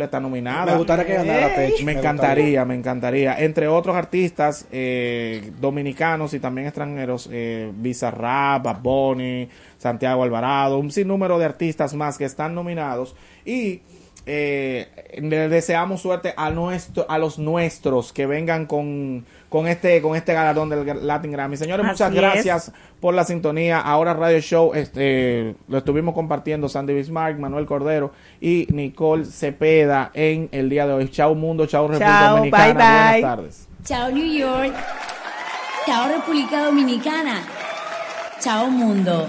está nominada. Me gustaría que ganara Pech. Me encantaría, me encantaría. Entre otros artistas eh, dominicanos y también extranjeros, eh, Bizarrap, Bad Bunny, Santiago Alvarado, un sinnúmero de artistas más que están nominados. Y eh, le deseamos suerte a, nuestro, a los nuestros que vengan con, con, este, con este galardón del Latin Grammy. Señores, muchas gracias es. por la sintonía. Ahora Radio Show este, lo estuvimos compartiendo Sandy Bismarck, Manuel Cordero y Nicole Cepeda en el día de hoy. Chao mundo, chao República Chao, Dominicana. bye, Buenas tardes. Chao New York. Chao República Dominicana. Chao mundo.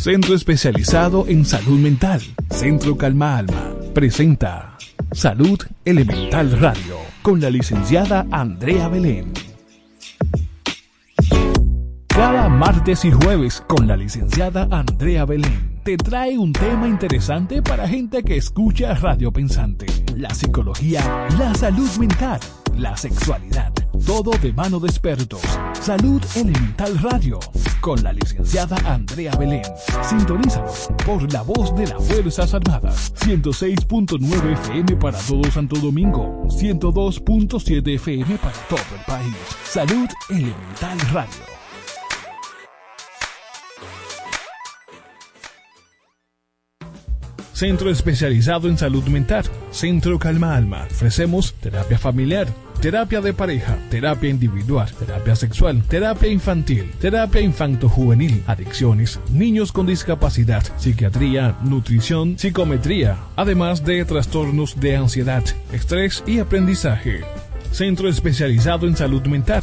Centro especializado en salud mental. Centro Calma Alma. Presenta Salud Elemental Radio con la licenciada Andrea Belén. Cada martes y jueves con la licenciada Andrea Belén te trae un tema interesante para gente que escucha Radio Pensante. La psicología, la salud mental, la sexualidad, todo de mano de expertos. Salud Elemental Radio con la licenciada Andrea Belén. Sintonízanos por la voz de las Fuerzas Armadas. 106.9 FM para todo Santo Domingo. 102.7 FM para todo el país. Salud Elemental Radio. Centro especializado en salud mental. Centro Calma Alma. Ofrecemos terapia familiar, terapia de pareja, terapia individual, terapia sexual, terapia infantil, terapia infanto-juvenil, adicciones, niños con discapacidad, psiquiatría, nutrición, psicometría, además de trastornos de ansiedad, estrés y aprendizaje. Centro especializado en salud mental.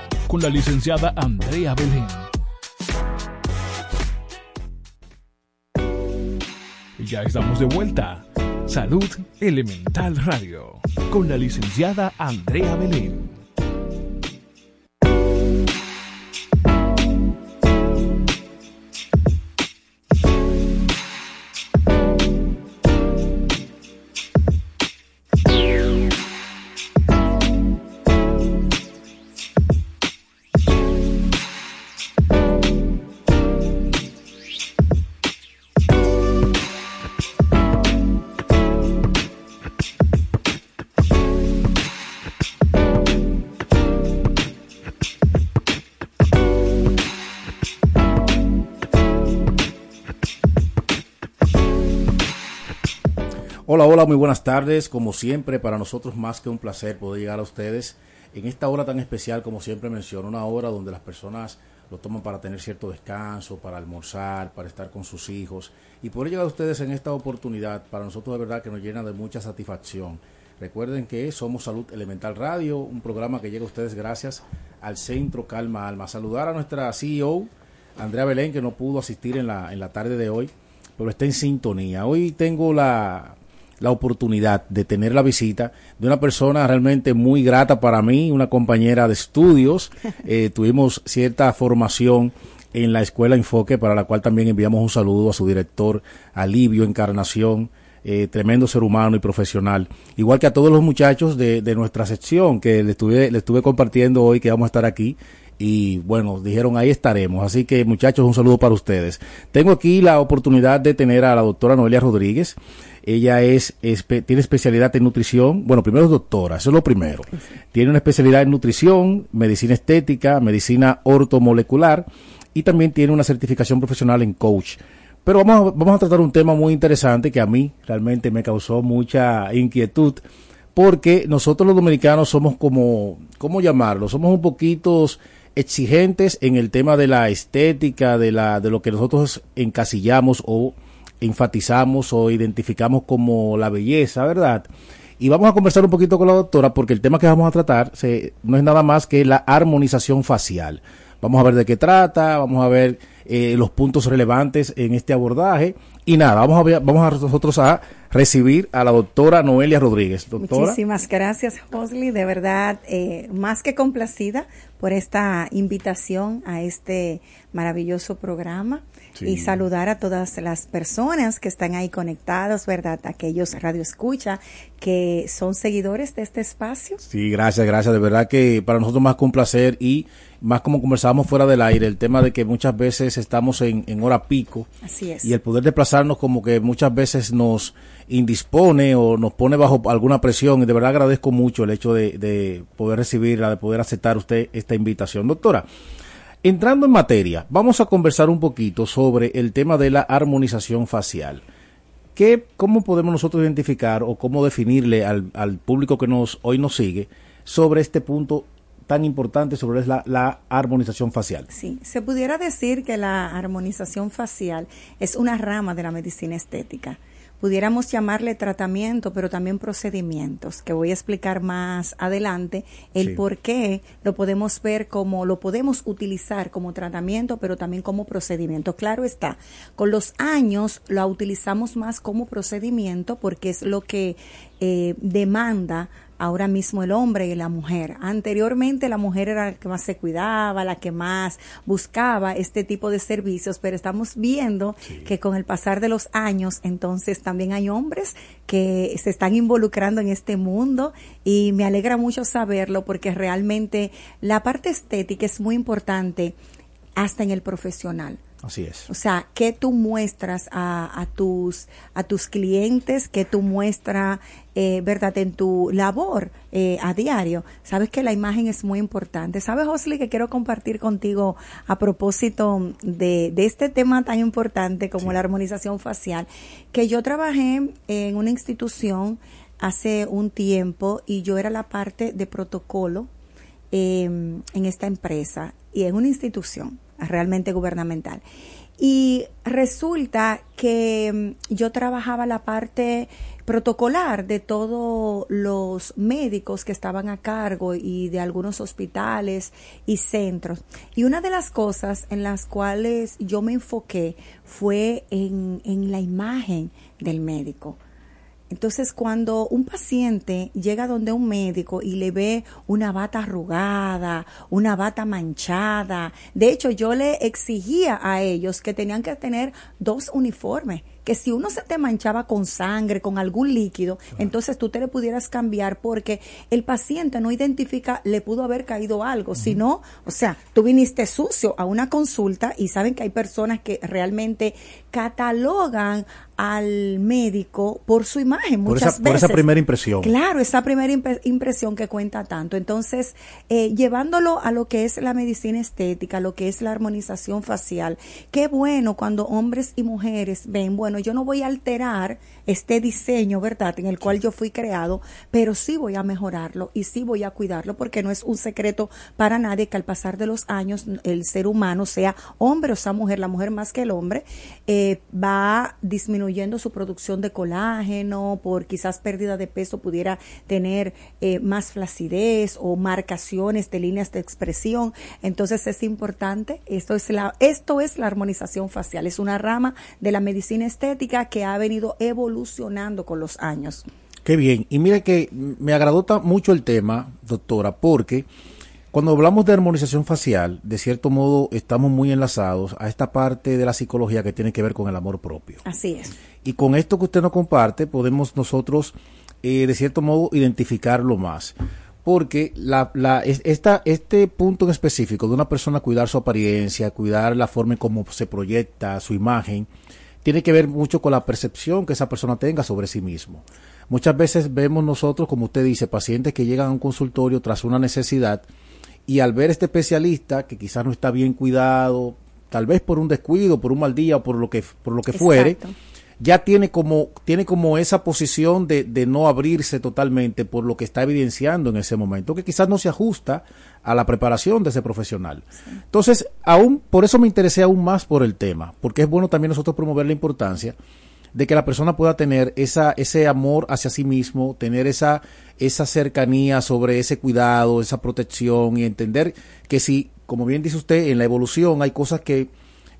con la licenciada Andrea Belén. Ya estamos de vuelta. Salud Elemental Radio, con la licenciada Andrea Belén. Hola, hola, muy buenas tardes. Como siempre, para nosotros más que un placer poder llegar a ustedes en esta hora tan especial, como siempre menciono, una hora donde las personas lo toman para tener cierto descanso, para almorzar, para estar con sus hijos y poder llegar a ustedes en esta oportunidad, para nosotros de verdad que nos llena de mucha satisfacción. Recuerden que somos Salud Elemental Radio, un programa que llega a ustedes gracias al Centro Calma Alma. Saludar a nuestra CEO, Andrea Belén, que no pudo asistir en la, en la tarde de hoy, pero está en sintonía. Hoy tengo la, la oportunidad de tener la visita de una persona realmente muy grata para mí, una compañera de estudios. Eh, tuvimos cierta formación en la Escuela Enfoque, para la cual también enviamos un saludo a su director, Alivio Encarnación, eh, tremendo ser humano y profesional. Igual que a todos los muchachos de, de nuestra sección que le estuve, le estuve compartiendo hoy que vamos a estar aquí. Y bueno, dijeron ahí estaremos. Así que muchachos, un saludo para ustedes. Tengo aquí la oportunidad de tener a la doctora Noelia Rodríguez. Ella es, tiene especialidad en nutrición. Bueno, primero es doctora, eso es lo primero. Tiene una especialidad en nutrición, medicina estética, medicina ortomolecular y también tiene una certificación profesional en coach. Pero vamos a, vamos a tratar un tema muy interesante que a mí realmente me causó mucha inquietud, porque nosotros los dominicanos somos como, ¿cómo llamarlo? Somos un poquito exigentes en el tema de la estética, de, la, de lo que nosotros encasillamos o enfatizamos o identificamos como la belleza, ¿verdad? Y vamos a conversar un poquito con la doctora porque el tema que vamos a tratar se, no es nada más que la armonización facial. Vamos a ver de qué trata, vamos a ver eh, los puntos relevantes en este abordaje. Y nada, vamos a, ver, vamos a nosotros a recibir a la doctora Noelia Rodríguez. Doctora. Muchísimas gracias, Josley. De verdad, eh, más que complacida por esta invitación a este maravilloso programa. Sí. Y saludar a todas las personas que están ahí conectados, ¿verdad? Aquellos Radio Escucha que son seguidores de este espacio. Sí, gracias, gracias. De verdad que para nosotros más que un placer y más como conversábamos fuera del aire, el tema de que muchas veces estamos en, en hora pico. Así es. Y el poder desplazarnos como que muchas veces nos indispone o nos pone bajo alguna presión. Y de verdad agradezco mucho el hecho de, de poder recibirla, de poder aceptar usted esta invitación. Doctora, entrando en materia, vamos a conversar un poquito sobre el tema de la armonización facial. ¿Qué, ¿Cómo podemos nosotros identificar o cómo definirle al, al público que nos hoy nos sigue sobre este punto tan importante sobre la, la, armonización facial. Sí, se pudiera decir que la armonización facial es una rama de la medicina estética. Pudiéramos llamarle tratamiento, pero también procedimientos, que voy a explicar más adelante el sí. por qué lo podemos ver como, lo podemos utilizar como tratamiento, pero también como procedimiento. Claro está, con los años lo utilizamos más como procedimiento porque es lo que eh, demanda ahora mismo el hombre y la mujer. Anteriormente la mujer era la que más se cuidaba, la que más buscaba este tipo de servicios, pero estamos viendo sí. que con el pasar de los años, entonces también hay hombres que se están involucrando en este mundo y me alegra mucho saberlo porque realmente la parte estética es muy importante hasta en el profesional. Así es. O sea, ¿qué tú muestras a, a tus a tus clientes? ¿Qué tú muestras, eh, verdad, en tu labor eh, a diario? Sabes que la imagen es muy importante. ¿Sabes, Osli, que quiero compartir contigo a propósito de, de este tema tan importante como sí. la armonización facial? Que yo trabajé en una institución hace un tiempo y yo era la parte de protocolo eh, en esta empresa y en una institución realmente gubernamental. Y resulta que mm, yo trabajaba la parte protocolar de todos los médicos que estaban a cargo y de algunos hospitales y centros. Y una de las cosas en las cuales yo me enfoqué fue en, en la imagen del médico. Entonces, cuando un paciente llega donde un médico y le ve una bata arrugada, una bata manchada, de hecho yo le exigía a ellos que tenían que tener dos uniformes, que si uno se te manchaba con sangre, con algún líquido, claro. entonces tú te le pudieras cambiar porque el paciente no identifica, le pudo haber caído algo, uh -huh. sino, o sea, tú viniste sucio a una consulta y saben que hay personas que realmente catalogan al médico por su imagen por muchas esa, veces. Por esa primera impresión. Claro, esa primera imp impresión que cuenta tanto. Entonces, eh, llevándolo a lo que es la medicina estética, lo que es la armonización facial, qué bueno cuando hombres y mujeres ven, bueno, yo no voy a alterar este diseño, ¿verdad?, en el cual yo fui creado, pero sí voy a mejorarlo y sí voy a cuidarlo porque no es un secreto para nadie que al pasar de los años el ser humano, sea hombre o sea mujer, la mujer más que el hombre, eh, va disminuyendo su producción de colágeno, por quizás pérdida de peso pudiera tener eh, más flacidez o marcaciones de líneas de expresión. Entonces es importante, esto es la, esto es la armonización facial, es una rama de la medicina estética que ha venido evolucionando con los años. Qué bien. Y mire que me agradó mucho el tema, doctora, porque cuando hablamos de armonización facial, de cierto modo estamos muy enlazados a esta parte de la psicología que tiene que ver con el amor propio. Así es. Y con esto que usted nos comparte, podemos nosotros, eh, de cierto modo, identificarlo más. Porque la, la, esta, este punto en específico de una persona cuidar su apariencia, cuidar la forma en cómo se proyecta su imagen, tiene que ver mucho con la percepción que esa persona tenga sobre sí mismo. Muchas veces vemos nosotros, como usted dice, pacientes que llegan a un consultorio tras una necesidad y al ver este especialista que quizás no está bien cuidado, tal vez por un descuido, por un mal día o por lo que, por lo que fuere, ya tiene como, tiene como esa posición de, de, no abrirse totalmente por lo que está evidenciando en ese momento, que quizás no se ajusta a la preparación de ese profesional. Entonces, aún, por eso me interesé aún más por el tema, porque es bueno también nosotros promover la importancia de que la persona pueda tener esa, ese amor hacia sí mismo, tener esa, esa cercanía sobre ese cuidado, esa protección y entender que si, como bien dice usted, en la evolución hay cosas que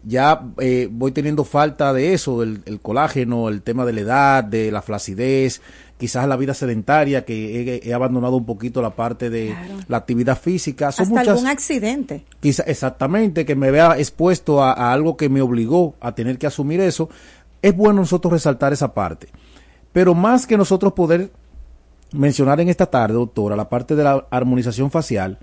ya eh, voy teniendo falta de eso, del el colágeno, el tema de la edad, de la flacidez, quizás la vida sedentaria, que he, abandonado un poquito la parte de la actividad física. Son Hasta algún accidente. Quizá, exactamente, que me vea expuesto a, algo que me obligó a tener que asumir eso. Es bueno nosotros resaltar esa parte. Pero más que nosotros poder mencionar en esta tarde, doctora, la parte de la armonización facial,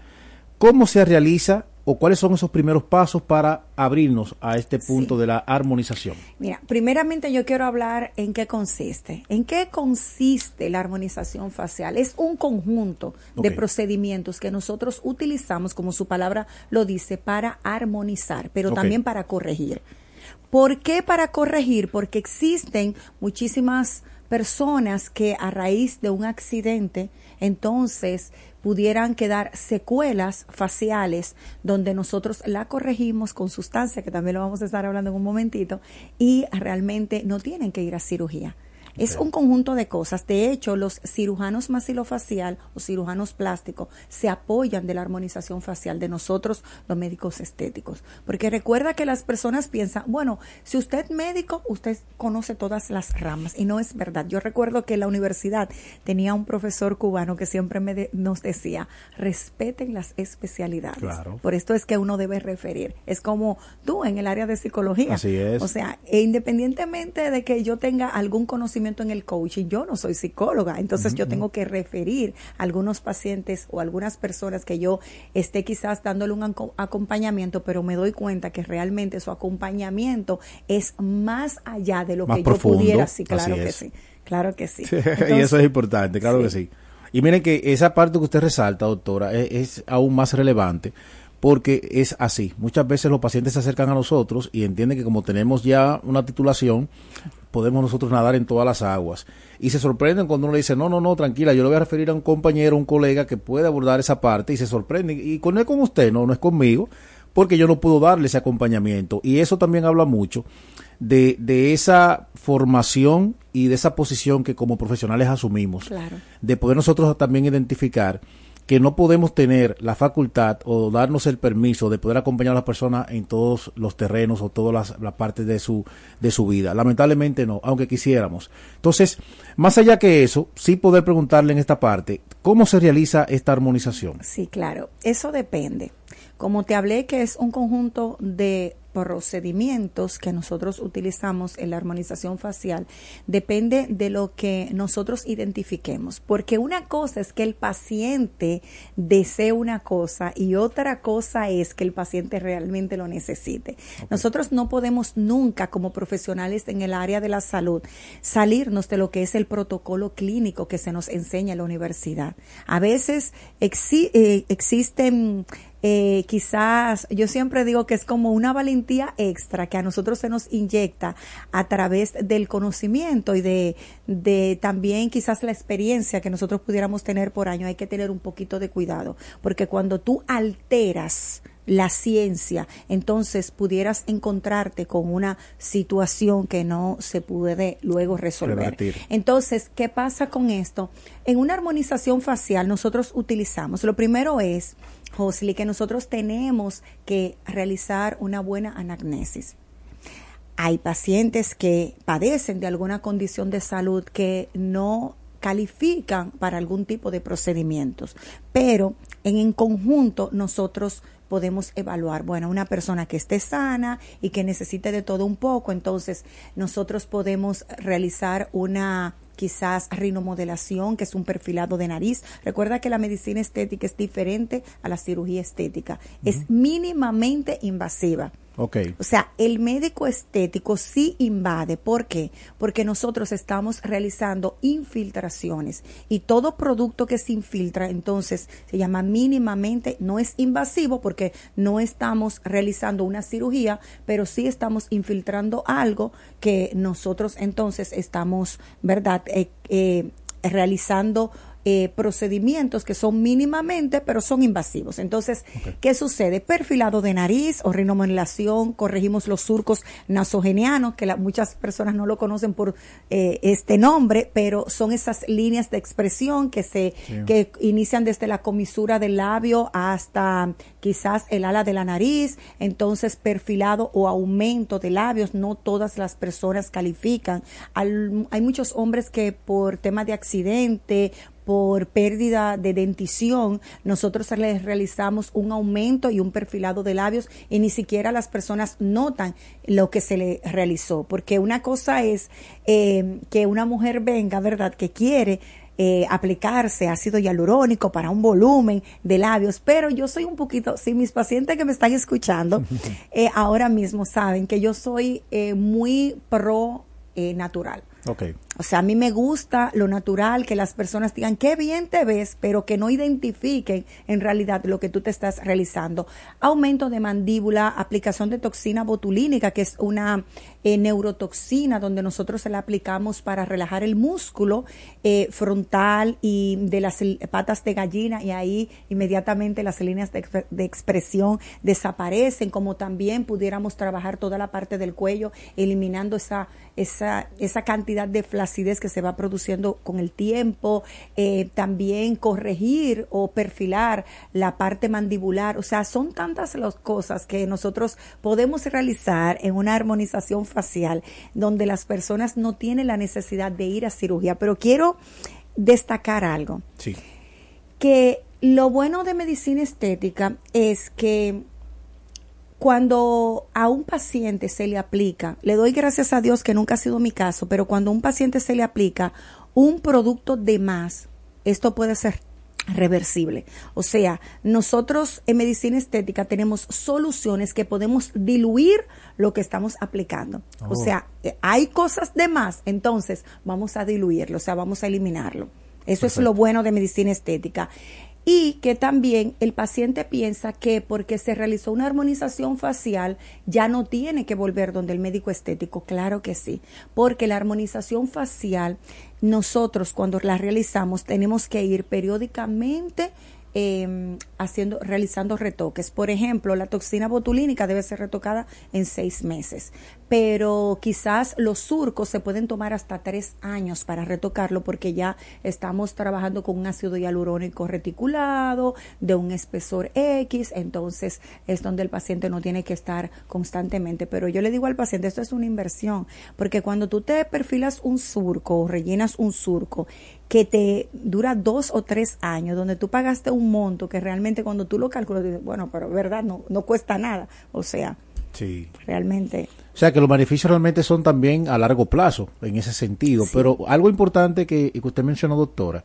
¿cómo se realiza o cuáles son esos primeros pasos para abrirnos a este punto de la armonización? Mira, primeramente yo quiero hablar en qué consiste. ¿En qué consiste la armonización facial? Es un conjunto de procedimientos que nosotros utilizamos, como su palabra lo dice, para armonizar, pero también para corregir. ¿Por qué para corregir? Porque existen muchísimas personas que a raíz de un accidente, entonces pudieran quedar secuelas faciales donde nosotros la corregimos con sustancia, que también lo vamos a estar hablando en un momentito, y realmente no tienen que ir a cirugía. Es un conjunto de cosas. De hecho, los cirujanos maxilofacial o cirujanos plásticos se apoyan de la armonización facial de nosotros, los médicos estéticos. Porque recuerda que las personas piensan, bueno, si usted es médico, usted conoce todas las ramas. Y no es verdad. Yo recuerdo que en la universidad tenía un profesor cubano que siempre me nos decía, respeten las especialidades. Por esto es que uno debe referir. Es como tú en el área de psicología. Así es. O sea, e independientemente de que yo tenga algún conocimiento en el coaching, yo no soy psicóloga, entonces yo tengo que referir a algunos pacientes o algunas personas que yo esté quizás dándole un acompañamiento, pero me doy cuenta que realmente su acompañamiento es más allá de lo que yo pudiera, sí, claro que sí, claro que sí. y eso es importante, claro que sí. Y miren que esa parte que usted resalta, doctora, es, es aún más relevante porque es así. Muchas veces los pacientes se acercan a nosotros y entienden que como tenemos ya una titulación, podemos nosotros nadar en todas las aguas. Y se sorprenden cuando uno le dice, no, no, no, tranquila, yo le voy a referir a un compañero, un colega que puede abordar esa parte y se sorprende. Y con, no es con usted, no, no es conmigo, porque yo no puedo darle ese acompañamiento. Y eso también habla mucho de, de esa formación y de esa posición que como profesionales asumimos. De poder nosotros también identificar que no podemos tener la facultad o darnos el permiso de poder acompañar a la persona en todos los terrenos o todas las, partes de su, de su vida. Lamentablemente no, aunque quisiéramos. Entonces, más allá que eso, sí poder preguntarle en esta parte, ¿cómo se realiza esta armonización? Sí, claro, eso depende. Como te hablé que es un conjunto de procedimientos que nosotros utilizamos en la armonización facial depende de lo que nosotros identifiquemos, porque una cosa es que el paciente desee una cosa y otra cosa es que el paciente realmente lo necesite. Nosotros no podemos nunca como profesionales en el área de la salud salirnos de lo que es el protocolo clínico que se nos enseña en la universidad. A veces eh, existen eh, quizás yo siempre digo que es como una valentía extra que a nosotros se nos inyecta a través del conocimiento y de, de también quizás la experiencia que nosotros pudiéramos tener por año. Hay que tener un poquito de cuidado, porque cuando tú alteras la ciencia, entonces pudieras encontrarte con una situación que no se puede luego resolver. Entonces, ¿qué pasa con esto? En una armonización facial nosotros utilizamos, lo primero es, Josly, que nosotros tenemos que realizar una buena anamnesis. Hay pacientes que padecen de alguna condición de salud que no califican para algún tipo de procedimientos, pero en, en conjunto nosotros podemos evaluar, bueno, una persona que esté sana y que necesite de todo un poco, entonces nosotros podemos realizar una quizás rinomodelación, que es un perfilado de nariz. Recuerda que la medicina estética es diferente a la cirugía estética. Es mínimamente invasiva. Ok. O sea, el médico estético sí invade. ¿Por qué? Porque nosotros estamos realizando infiltraciones y todo producto que se infiltra, entonces se llama mínimamente, no es invasivo porque no estamos realizando una cirugía, pero sí estamos infiltrando algo que nosotros entonces estamos, ¿verdad? Eh, eh, realizando eh, procedimientos que son mínimamente, pero son invasivos. Entonces, ¿qué sucede? Perfilado de nariz o rinomodelación, corregimos los surcos nasogenianos, que la- muchas personas no lo conocen por eh, este nombre, pero son esas líneas de expresión que se que inician desde la comisura del labio hasta quizás el ala de la nariz, entonces perfilado o aumento de labios, no todas las personas califican. Al- hay muchos hombres que por tema de accidente, por pérdida de dentición, nosotros les realizamos un aumento y un perfilado de labios y ni siquiera las personas notan lo que se le realizó, porque una cosa es eh, que una mujer venga, ¿verdad?, que quiere eh, aplicarse ácido hialurónico para un volumen de labios, pero yo soy un poquito, si mis pacientes que me están escuchando eh, ahora mismo saben que yo soy eh, muy pro eh, natural. Ok. O sea, a mí me gusta lo natural, que las personas digan qué bien te ves, pero que no identifiquen en realidad lo que tú te estás realizando. Aumento de mandíbula, aplicación de toxina botulínica, que es una eh, neurotoxina donde nosotros se la aplicamos para relajar el músculo eh, frontal y de las patas de gallina y ahí inmediatamente las líneas de expresión desaparecen, como también pudiéramos trabajar toda la parte del cuello eliminando esa esa, esa cantidad de flacidez que se va produciendo con el tiempo, eh, también corregir o perfilar la parte mandibular, o sea, son tantas las cosas que nosotros podemos realizar en una armonización facial donde las personas no tienen la necesidad de ir a cirugía, pero quiero destacar algo. Sí. que lo bueno de medicina estética es que cuando a un paciente se le aplica, le doy gracias a Dios que nunca ha sido mi caso, pero cuando a un paciente se le aplica un producto de más, esto puede ser reversible. O sea, nosotros en medicina estética tenemos soluciones que podemos diluir lo que estamos aplicando. O Oh. sea, eh, hay cosas de más, entonces vamos a diluirlo, o sea, vamos a eliminarlo. Eso es lo bueno de medicina estética. Y que también el paciente piensa que porque se realizó una armonización facial ya no tiene que volver donde el médico estético. Claro que sí, porque la armonización facial nosotros cuando la realizamos tenemos que ir periódicamente eh, haciendo, realizando retoques. Por ejemplo, la toxina botulínica debe ser retocada en seis meses, pero quizás los surcos se pueden tomar hasta tres años para retocarlo porque ya estamos trabajando con un ácido hialurónico reticulado de un espesor X, entonces es donde el paciente no tiene que estar constantemente. Pero yo le digo al paciente, esto es una inversión, porque cuando tú te perfilas un surco o rellenas un surco que te dura dos o tres años, donde tú pagaste un monto que realmente cuando tú lo calculas, dices, bueno, pero verdad, no, no cuesta nada. O sea, Sí. realmente. O sea que los beneficios realmente son también a largo plazo en ese sentido. Pero algo importante que, que usted mencionó, doctora,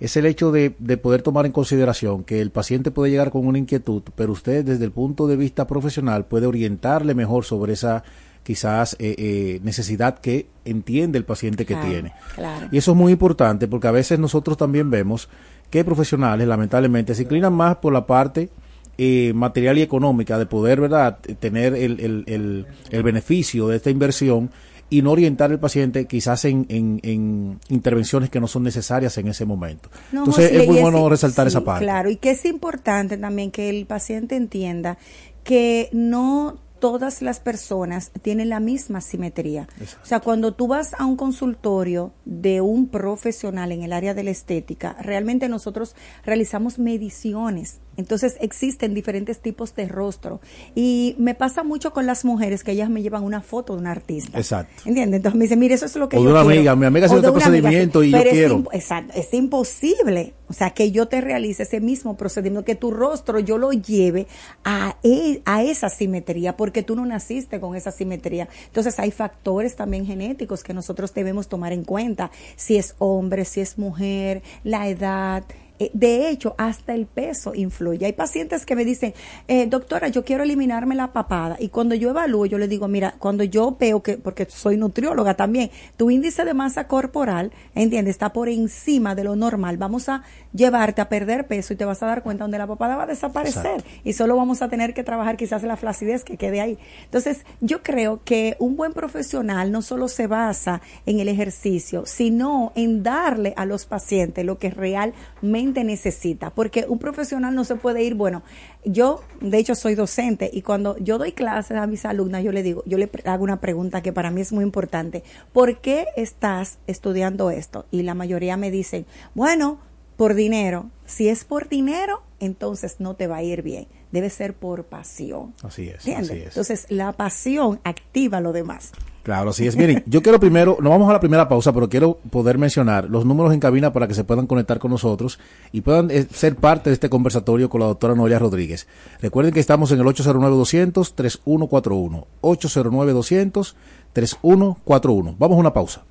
es el hecho de, de poder tomar en consideración que el paciente puede llegar con una inquietud, pero usted desde el punto de vista profesional puede orientarle mejor sobre esa quizás eh, eh, necesidad que entiende el paciente que Claro, tiene. claro. Y eso es muy importante porque a veces nosotros también vemos que profesionales lamentablemente se inclinan más por la parte eh, material y económica de poder verdad tener el, el, el, el beneficio de esta inversión y no orientar al paciente quizás en, en, en intervenciones que no son necesarias en ese momento. No, Entonces José, es muy bueno resaltar esa parte. Claro, y que es importante también que el paciente entienda que no todas las personas tienen la misma simetría. O sea, cuando tú vas a un consultorio de un profesional en el área de la estética, realmente nosotros realizamos mediciones. Entonces existen diferentes tipos de rostro. Y me pasa mucho con las mujeres que ellas me llevan una foto de un artista. Exacto. ¿Entiendes? Entonces me dicen, mire, eso es lo que O de yo una quiero. amiga, mi amiga hace O este de una amiga, procedimiento y yo es quiero. Exacto, es imposible. O sea, que yo te realice ese mismo procedimiento, que tu rostro yo lo lleve a, e- a esa simetría, porque tú no naciste con esa simetría. Entonces hay factores también genéticos que nosotros debemos tomar en cuenta, si es hombre, si es mujer, la edad. Eh, De hecho, hasta el peso influye. Hay pacientes que me dicen, eh, doctora, yo quiero eliminarme la papada. Y cuando yo evalúo, yo le digo, mira, cuando yo veo que, porque soy nutrióloga también, tu índice de masa corporal, ¿entiendes? Está por encima de lo normal. Vamos a llevarte a perder peso y te vas a dar cuenta donde la papada va a desaparecer. Y solo vamos a tener que trabajar quizás la flacidez que quede ahí. Entonces, yo creo que un buen profesional no solo se basa en el ejercicio, sino en darle a los pacientes lo que realmente necesita. Porque un profesional no se puede ir, bueno, yo de hecho soy docente y cuando yo doy clases a mis alumnas, yo le digo, yo le hago una pregunta que para mí es muy importante. ¿Por qué estás estudiando esto? Y la mayoría me dicen, bueno, por dinero. Si es por dinero, entonces no te va a ir bien. Debe ser por pasión. Así es, ¿Entiendes? así es. Entonces, la pasión activa lo demás. Claro, así es. Miren, yo quiero primero, nos vamos a la primera pausa, pero quiero poder mencionar los números en cabina para que se puedan conectar con nosotros y puedan eh, ser parte de este conversatorio con la doctora Noelia Rodríguez. Recuerden que estamos en el 809-200-3141. 809-200-3141. Vamos a una pausa.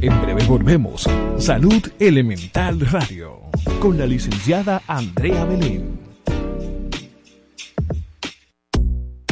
En breve volvemos. Salud Elemental Radio. Con la licenciada Andrea Belén.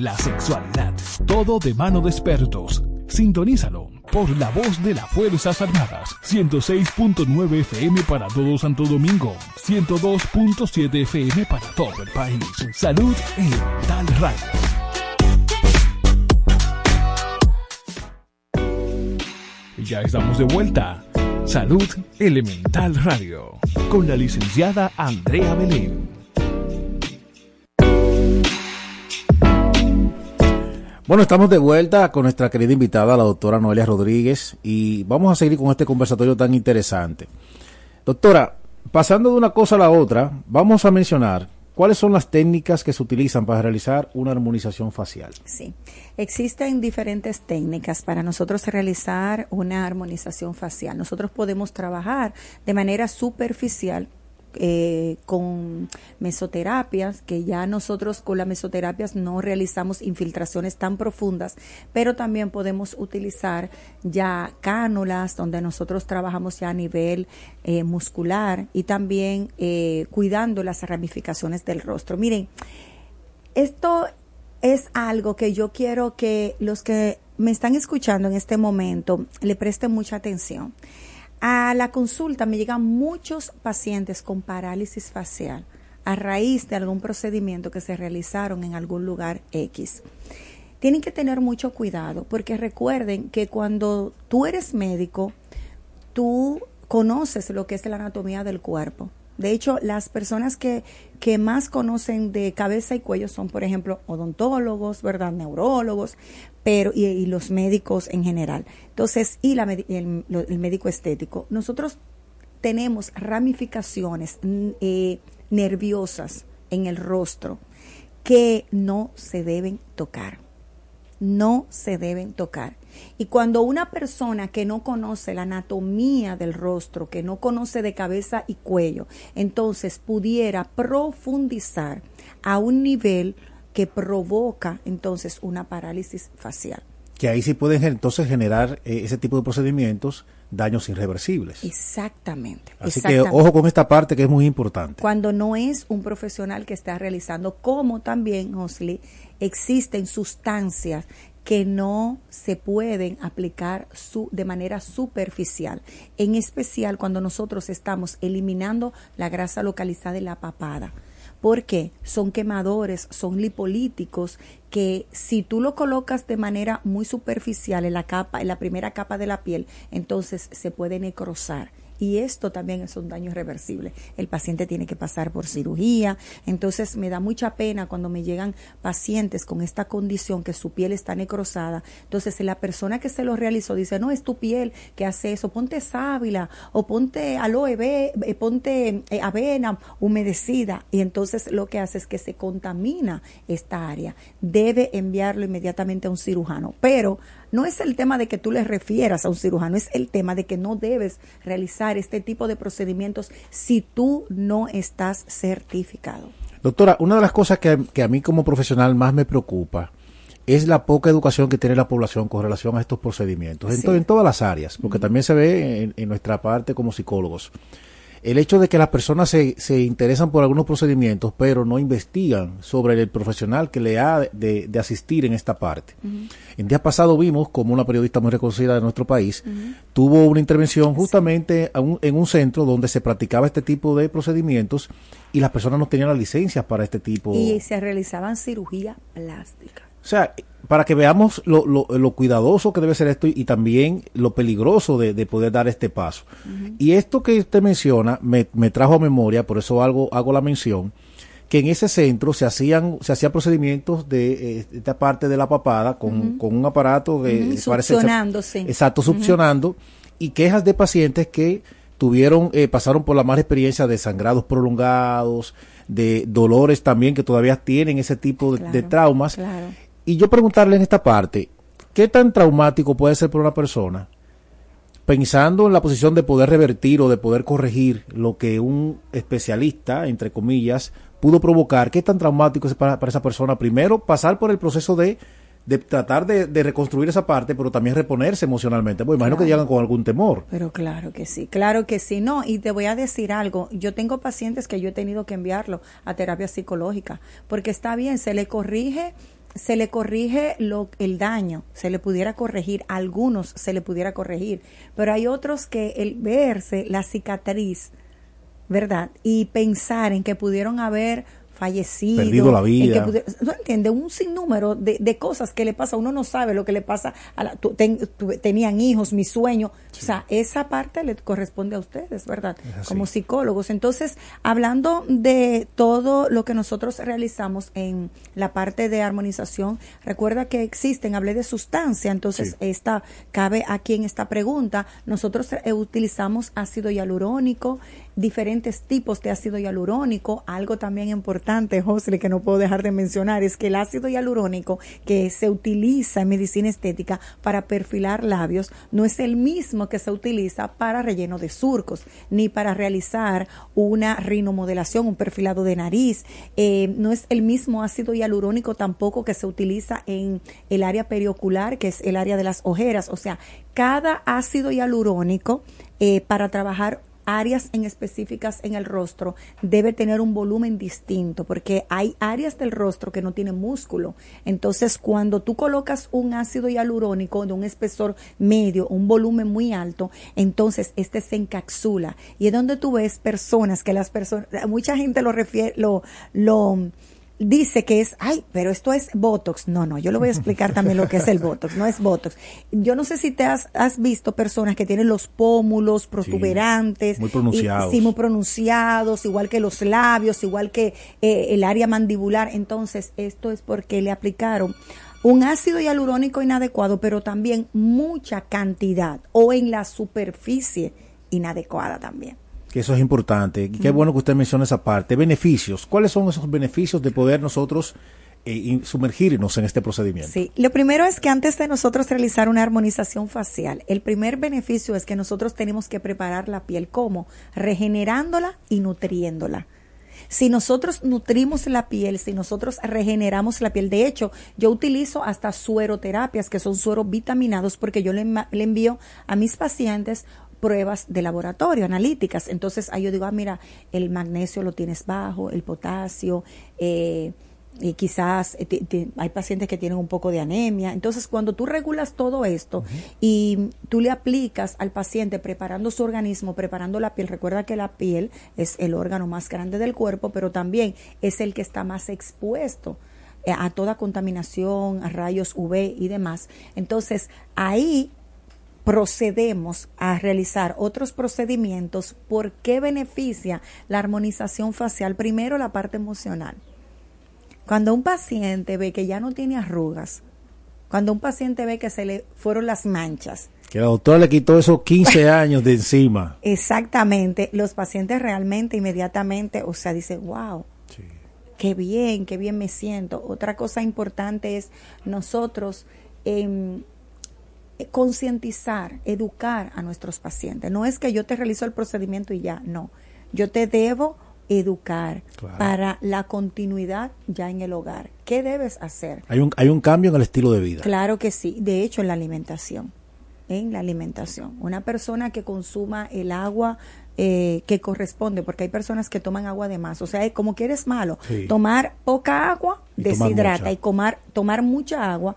la sexualidad, todo de mano de expertos. Sintonízalo por la voz de las Fuerzas Armadas. 106.9 FM para todo Santo Domingo. 102.7 FM para todo el país. Salud Elemental Radio. Y Ya estamos de vuelta. Salud Elemental Radio. Con la licenciada Andrea Belén. Bueno, estamos de vuelta con nuestra querida invitada, la doctora Noelia Rodríguez, y vamos a seguir con este conversatorio tan interesante. Doctora, pasando de una cosa a la otra, vamos a mencionar ¿cuáles son las técnicas que se utilizan para realizar una armonización facial? Sí, existen diferentes técnicas para nosotros realizar una armonización facial. Nosotros podemos trabajar de manera superficial eh, con mesoterapias, que ya nosotros con las mesoterapias no realizamos infiltraciones tan profundas, pero también podemos utilizar ya cánulas donde nosotros trabajamos ya a nivel eh, muscular y también eh, cuidando las ramificaciones del rostro. Miren, esto es algo que yo quiero que los que me están escuchando en este momento le presten mucha atención. A la consulta me llegan muchos pacientes con parálisis facial a raíz de algún procedimiento que se realizaron en algún lugar X. Tienen que tener mucho cuidado porque recuerden que cuando tú eres médico, tú conoces lo que es la anatomía del cuerpo. De hecho, las personas que, que más conocen de cabeza y cuello son, por ejemplo, odontólogos, ¿verdad? Neurólogos, pero y, los médicos en general. Entonces, y la, el, médico estético. Nosotros tenemos ramificaciones eh, nerviosas en el rostro que no se deben tocar. No se deben tocar. Y cuando una persona que no conoce la anatomía del rostro, que no conoce de cabeza y cuello, entonces pudiera profundizar a un nivel que provoca entonces una parálisis facial. Que ahí sí pueden entonces generar eh, ese tipo de procedimientos daños irreversibles. Exactamente. Así que ojo con esta parte que es muy importante. Cuando no es un profesional que está realizando, como también, Osli, existen sustancias que no se pueden aplicar su, de manera superficial, en especial cuando nosotros estamos eliminando la grasa localizada en la papada. Porque Son quemadores, son lipolíticos que si tú lo colocas de manera muy superficial en la capa, en la primera capa de la piel, entonces se puede necrosar y esto también es un daño irreversible. El paciente tiene que pasar por cirugía, entonces me da mucha pena cuando me llegan pacientes con esta condición que su piel está necrosada. Entonces la persona que se lo realizó dice, no, es tu piel que hace eso, ponte sábila o ponte aloe, eh, ponte eh, avena humedecida y entonces lo que hace es que se contamina esta área. Debe enviarlo inmediatamente a un cirujano, pero no es el tema de que tú le refieras a un cirujano, es el tema de que no debes realizar este tipo de procedimientos si tú no estás certificado. Doctora, una de las cosas que, a mí como profesional más me preocupa es la poca educación que tiene la población con relación a estos procedimientos, en, todas las áreas, porque también se ve en, nuestra parte como psicólogos el hecho de que las personas se, se interesan por algunos procedimientos, pero no investigan sobre el profesional que le ha de, asistir en esta parte. El día pasado vimos como una periodista muy reconocida de nuestro país tuvo una intervención justamente en un centro donde se practicaba este tipo de procedimientos y las personas no tenían las licencias para este tipo. Y se realizaban cirugía plástica. O sea, para que veamos lo, lo, cuidadoso que debe ser esto y, también lo peligroso de, poder dar este paso. Y esto que usted menciona me, trajo a memoria, por eso hago, hago la mención, que en ese centro se hacían se hacían procedimientos de eh, esta parte de la papada con, con un aparato que succionando, exacto succionando y quejas de pacientes que tuvieron eh, pasaron por la mala experiencia de sangrados prolongados de dolores también que todavía tienen ese tipo de, de traumas claro y yo preguntarle en esta parte, ¿qué tan traumático puede ser para una persona pensando en la posición de poder revertir o de poder corregir lo que un especialista, entre comillas, pudo provocar? ¿Qué tan traumático es para, esa persona? Primero, pasar por el proceso de, de tratar de, reconstruir esa parte, pero también reponerse emocionalmente. Pues imagino que llegan con algún temor. Pero claro que sí, claro que sí. No, y te voy a decir algo. Yo tengo pacientes que yo he tenido que enviarlo a terapia psicológica, porque está bien, se le corrige se le corrige lo, el daño, se le pudiera corregir, a algunos se le pudiera corregir, pero hay otros que el verse la cicatriz, ¿verdad? Y pensar en que pudieron haber fallecido. Perdido la vida. no entiende, un sinnúmero de, de, cosas que le pasa. Uno no sabe lo que le pasa. A la, tenían hijos, mi sueño. O sea, esa parte le corresponde a ustedes, ¿verdad? Como psicólogos. Entonces, hablando de todo lo que nosotros realizamos en la parte de armonización, recuerda que existen, hablé de sustancia, entonces esta cabe aquí en esta pregunta. Nosotros eh, utilizamos ácido hialurónico, diferentes tipos de ácido hialurónico. Algo también importante, José, que no puedo dejar de mencionar, es que el ácido hialurónico que se utiliza en medicina estética para perfilar labios no es el mismo que se utiliza para relleno de surcos, ni para realizar una rinomodelación, un perfilado de nariz. Eh, no es el mismo ácido hialurónico tampoco que se utiliza en el área periocular, que es el área de las ojeras. O sea, cada ácido hialurónico eh, para trabajar áreas en específicas en el rostro debe tener un volumen distinto porque hay áreas del rostro que no tienen músculo. Entonces, cuando tú colocas un ácido hialurónico de un espesor medio, un volumen muy alto, entonces este se encapsula y es donde tú ves personas que las personas mucha gente lo refiere lo lo dice que es, ay, pero esto es Botox. No, no, yo le voy a explicar también lo que es el Botox, no es Botox. Yo no sé si te has, has visto personas que tienen los pómulos protuberantes. muy pronunciados. sí, muy pronunciados, igual que los labios, igual que eh, el área mandibular. Entonces, esto es porque le aplicaron un ácido hialurónico inadecuado, pero también mucha cantidad o en la superficie inadecuada también que eso es importante. Y qué bueno que usted menciona esa parte. Beneficios. ¿Cuáles son esos beneficios de poder nosotros eh, sumergirnos en este procedimiento? Sí, lo primero es que antes de nosotros realizar una armonización facial, el primer beneficio es que nosotros tenemos que preparar la piel como regenerándola y nutriéndola. Si nosotros nutrimos la piel, si nosotros regeneramos la piel, de hecho, yo utilizo hasta sueroterapias, que son sueros vitaminados, porque yo le, le envío a mis pacientes pruebas de laboratorio, analíticas. Entonces ahí yo digo, ah, mira, el magnesio lo tienes bajo, el potasio, eh, y quizás eh, hay pacientes que tienen un poco de anemia. Entonces, cuando tú regulas todo esto y tú le aplicas al paciente preparando su organismo, preparando la piel, recuerda que la piel es el órgano más grande del cuerpo, pero también es el que está más expuesto eh, a toda contaminación, a rayos UV y demás. Entonces, ahí procedemos a realizar otros procedimientos, ¿por qué beneficia la armonización facial? Primero, la parte emocional. Cuando un paciente ve que ya no tiene arrugas, cuando un paciente ve que se le fueron las manchas, que la doctora le quitó esos 15 años de encima. Exactamente, los pacientes realmente inmediatamente, o sea, dicen, wow, qué bien, qué bien me siento. Otra cosa importante es nosotros em, concientizar, educar a nuestros pacientes. No es que yo te realizo el procedimiento y ya, no. Yo te debo educar para la continuidad ya en el hogar. ¿Qué debes hacer? Hay un, hay un cambio en el estilo de vida. Claro que sí. De hecho, en la alimentación. En la alimentación. Una persona que consuma el agua eh, que corresponde, porque hay personas que toman agua de más. O sea, como que eres malo, tomar poca agua deshidrata y tomar, tomar mucha agua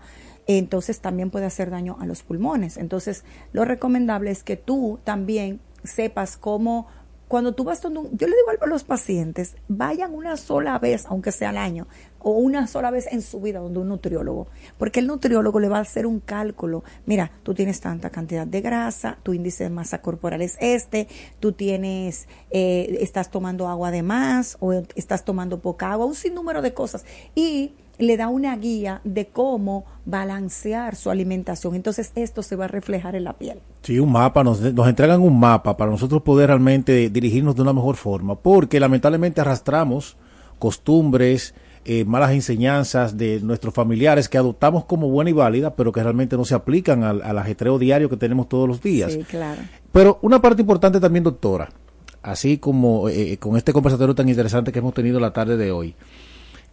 entonces también puede hacer daño a los pulmones. Entonces, lo recomendable es que tú también sepas cómo cuando tú vas donde yo le digo a los pacientes, vayan una sola vez, aunque sea al año, o una sola vez en su vida donde un nutriólogo, porque el nutriólogo le va a hacer un cálculo. Mira, tú tienes tanta cantidad de grasa, tu índice de masa corporal es este, tú tienes, eh, estás tomando agua de más o estás tomando poca agua, un sinnúmero de cosas. Y le da una guía de cómo balancear su alimentación. Entonces esto se va a reflejar en la piel. Sí, un mapa, nos, nos entregan un mapa para nosotros poder realmente dirigirnos de una mejor forma, porque lamentablemente arrastramos costumbres, eh, malas enseñanzas de nuestros familiares que adoptamos como buena y válida, pero que realmente no se aplican al, ajetreo diario que tenemos todos los días. Sí, claro. Pero una parte importante también, doctora, así como eh, con este conversatorio tan interesante que hemos tenido la tarde de hoy,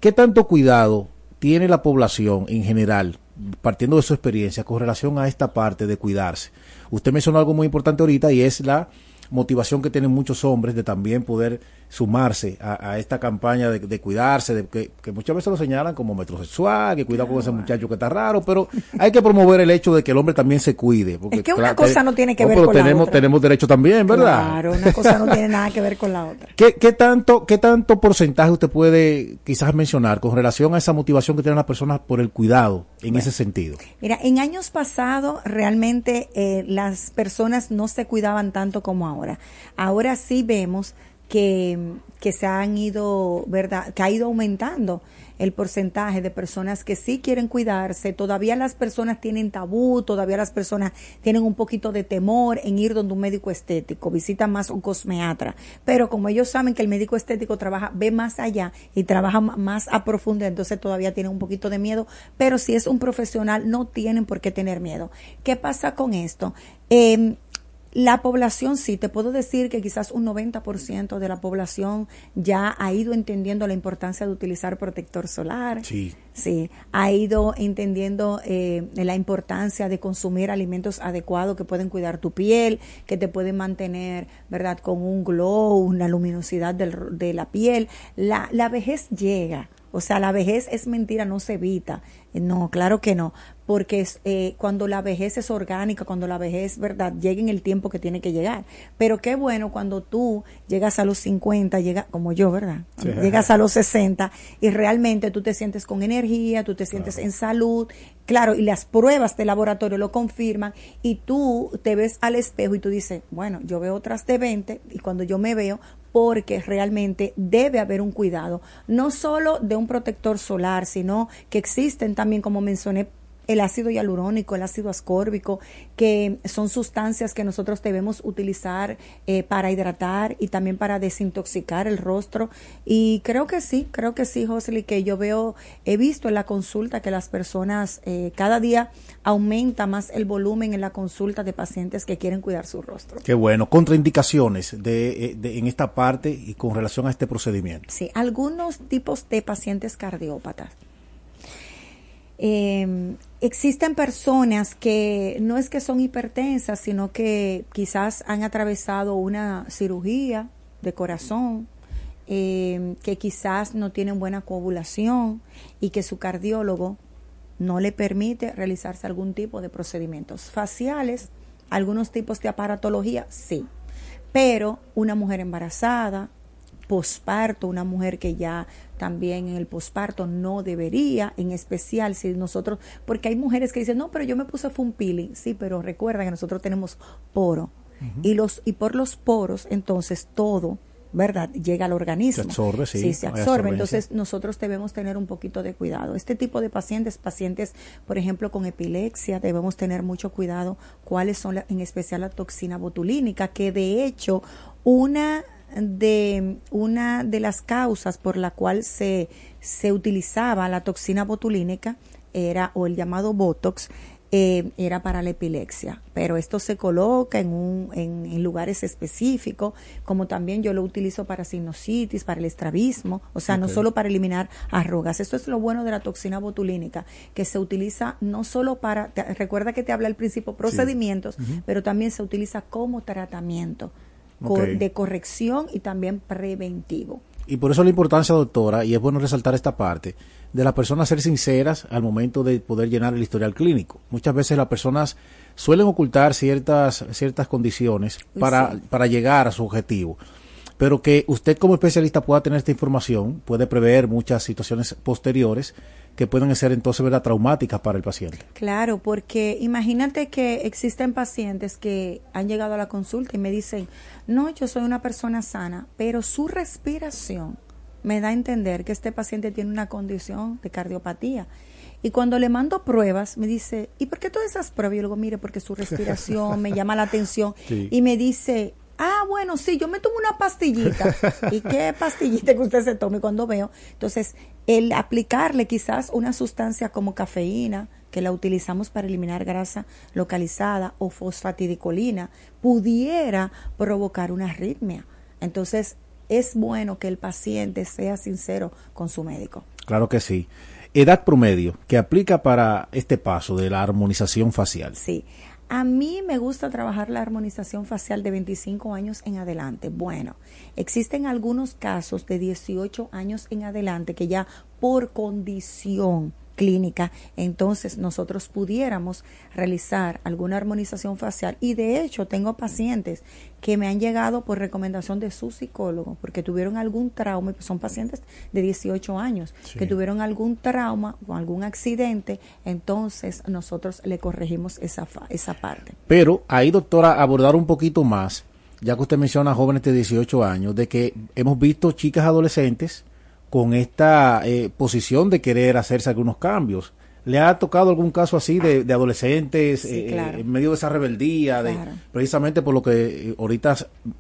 ¿qué tanto cuidado tiene la población en general, partiendo de su experiencia, con relación a esta parte de cuidarse? Usted mencionó algo muy importante ahorita y es la motivación que tienen muchos hombres de también poder sumarse a, esta campaña de, cuidarse, de que, muchas veces lo señalan como metrosexual, que cuidado con ese muchacho que está raro, pero hay que promover el hecho de que el hombre también se cuide. Porque, es que una cosa no tiene que ver con tenemos, la otra. tenemos derecho también, ¿verdad? Claro, una cosa no tiene nada que ver con la otra. ¿Qué, qué, tanto, ¿Qué tanto porcentaje usted puede quizás mencionar con relación a esa motivación que tienen las personas por el cuidado en ese sentido? Mira, en años pasados realmente eh, las personas no se cuidaban tanto como ahora. Ahora sí vemos que, que se han ido, ¿verdad? Que ha ido aumentando el porcentaje de personas que sí quieren cuidarse. Todavía las personas tienen tabú, todavía las personas tienen un poquito de temor en ir donde un médico estético, visita más un cosmeatra. Pero como ellos saben que el médico estético trabaja, ve más allá y trabaja más a profundidad, entonces todavía tienen un poquito de miedo. Pero si es un profesional, no tienen por qué tener miedo. ¿Qué pasa con esto? Eh, la población sí, te puedo decir que quizás un 90% de la población ya ha ido entendiendo la importancia de utilizar protector solar. Sí. Sí, ha ido entendiendo eh, la importancia de consumir alimentos adecuados que pueden cuidar tu piel, que te pueden mantener, ¿verdad?, con un glow, una luminosidad del, de la piel. La, la vejez llega. O sea, la vejez es mentira, no se evita. No, claro que no porque es, eh, cuando la vejez es orgánica, cuando la vejez, ¿verdad?, llega en el tiempo que tiene que llegar. Pero qué bueno cuando tú llegas a los 50, llega, como yo, ¿verdad? Llegas a los 60 y realmente tú te sientes con energía, tú te sientes en salud, claro, y las pruebas de laboratorio lo confirman y tú te ves al espejo y tú dices, bueno, yo veo otras de 20 y cuando yo me veo, porque realmente debe haber un cuidado, no solo de un protector solar, sino que existen también, como mencioné, el ácido hialurónico, el ácido ascórbico, que son sustancias que nosotros debemos utilizar eh, para hidratar y también para desintoxicar el rostro. Y creo que sí, creo que sí, Josely, que yo veo, he visto en la consulta que las personas eh, cada día aumenta más el volumen en la consulta de pacientes que quieren cuidar su rostro. Qué bueno. Contraindicaciones de, eh, de, en esta parte y con relación a este procedimiento. Sí, algunos tipos de pacientes cardiópatas eh, existen personas que no es que son hipertensas, sino que quizás han atravesado una cirugía de corazón, eh, que quizás no tienen buena coagulación y que su cardiólogo no le permite realizarse algún tipo de procedimientos faciales, algunos tipos de aparatología, sí, pero una mujer embarazada, posparto, una mujer que ya también en el posparto no debería, en especial si nosotros, porque hay mujeres que dicen, no, pero yo me puse fue un peeling, sí, pero recuerda que nosotros tenemos poro y los y por los poros entonces todo ¿verdad? Llega al organismo. Se absorbe, sí. Sí, se absorbe. Entonces, nosotros debemos tener un poquito de cuidado. Este tipo de pacientes, pacientes, por ejemplo, con epilepsia, debemos tener mucho cuidado cuáles son, en especial la toxina botulínica, que de hecho, una de una de las causas por la cual se, se utilizaba la toxina botulínica era o el llamado botox eh, era para la epilepsia, pero esto se coloca en, un, en, lugares específicos, como también yo lo utilizo para sinusitis, para el estrabismo, o sea, no solo para eliminar arrugas. Esto es lo bueno de la toxina botulínica, que se utiliza no solo para, recuerda que te habla al principio procedimientos, pero también se utiliza como tratamiento de corrección y también preventivo. Y por eso la importancia, doctora, y es bueno resaltar esta parte, de las personas ser sinceras al momento de poder llenar el historial clínico. Muchas veces las personas suelen ocultar ciertas, ciertas condiciones para, para llegar a su objetivo. Pero que usted como especialista pueda tener esta información, puede prever muchas situaciones posteriores que pueden ser entonces ¿verdad? traumáticas para el paciente. Claro, porque imagínate que existen pacientes que han llegado a la consulta y me dicen, no, yo soy una persona sana, pero su respiración me da a entender que este paciente tiene una condición de cardiopatía. Y cuando le mando pruebas, me dice, ¿y por qué todas esas pruebas? Yo le digo, mire, porque su respiración me llama la atención. Y me dice, Ah, bueno, sí, yo me tomo una pastillita. ¿Y qué pastillita que usted se tome cuando veo? Entonces, el aplicarle quizás una sustancia como cafeína, que la utilizamos para eliminar grasa localizada, o fosfatidicolina, pudiera provocar una arritmia. Entonces, es bueno que el paciente sea sincero con su médico. Claro que sí. Edad promedio que aplica para este paso de la armonización facial. Sí. A mí me gusta trabajar la armonización facial de 25 años en adelante. Bueno, existen algunos casos de 18 años en adelante que ya por condición clínica, entonces nosotros pudiéramos realizar alguna armonización facial. Y de hecho tengo pacientes que me han llegado por recomendación de su psicólogo, porque tuvieron algún trauma, son pacientes de 18 años, que tuvieron algún trauma o algún accidente, entonces nosotros le corregimos esa, esa parte. Pero ahí, doctora, abordar un poquito más ya que usted menciona jóvenes de 18 años, de que hemos visto chicas adolescentes con esta eh, posición de querer hacerse algunos cambios. ¿Le ha tocado algún caso así de, de adolescentes Sí, eh, claro. en medio de esa rebeldía, de, Claro. precisamente por lo que eh, ahorita,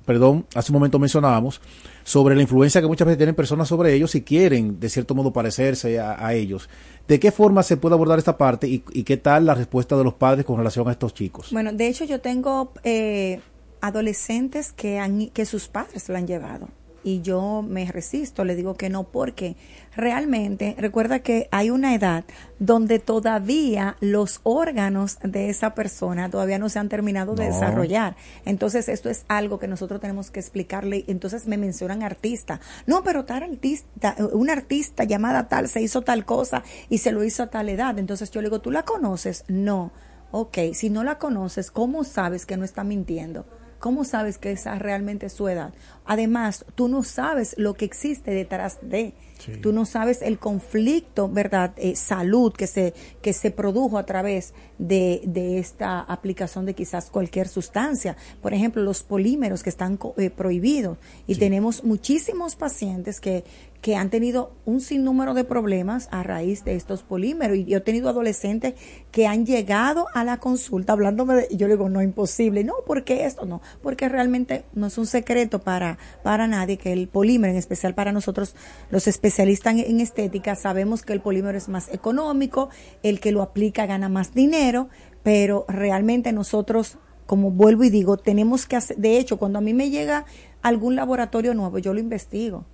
perdón, hace un momento mencionábamos, sobre la influencia que muchas veces tienen personas sobre ellos y quieren, de cierto modo, parecerse a, a ellos? ¿De qué forma se puede abordar esta parte y, y qué tal la respuesta de los padres con relación a estos chicos? Bueno, de hecho yo tengo eh, adolescentes que, han, que sus padres lo han llevado y yo me resisto, le digo que no porque realmente recuerda que hay una edad donde todavía los órganos de esa persona todavía no se han terminado de No. desarrollar. Entonces esto es algo que nosotros tenemos que explicarle. Entonces me mencionan artista. No, pero tal artista, una artista llamada tal se hizo tal cosa y se lo hizo a tal edad. Entonces yo le digo, ¿tú la conoces? No. Ok, si no la conoces, ¿cómo sabes que no está mintiendo? ¿Cómo sabes que esa realmente es su edad? Además, tú no sabes lo que existe detrás de. Tú no sabes el conflicto, ¿verdad? Eh, salud que se, que se produjo a través de, de esta aplicación de quizás cualquier sustancia. Por ejemplo, los polímeros que están eh, prohibidos. Y tenemos muchísimos pacientes que, que han tenido un sinnúmero de problemas a raíz de estos polímeros. Y yo he tenido adolescentes que han llegado a la consulta hablándome de, y yo le digo, no, imposible. No, ¿por qué esto? No, porque realmente no es un secreto para, para nadie que el polímero, en especial para nosotros, los especialistas en, en estética, sabemos que el polímero es más económico, el que lo aplica gana más dinero, pero realmente nosotros como vuelvo y digo, tenemos que hacer, de hecho, cuando a mí me llega algún laboratorio nuevo, yo lo investigo.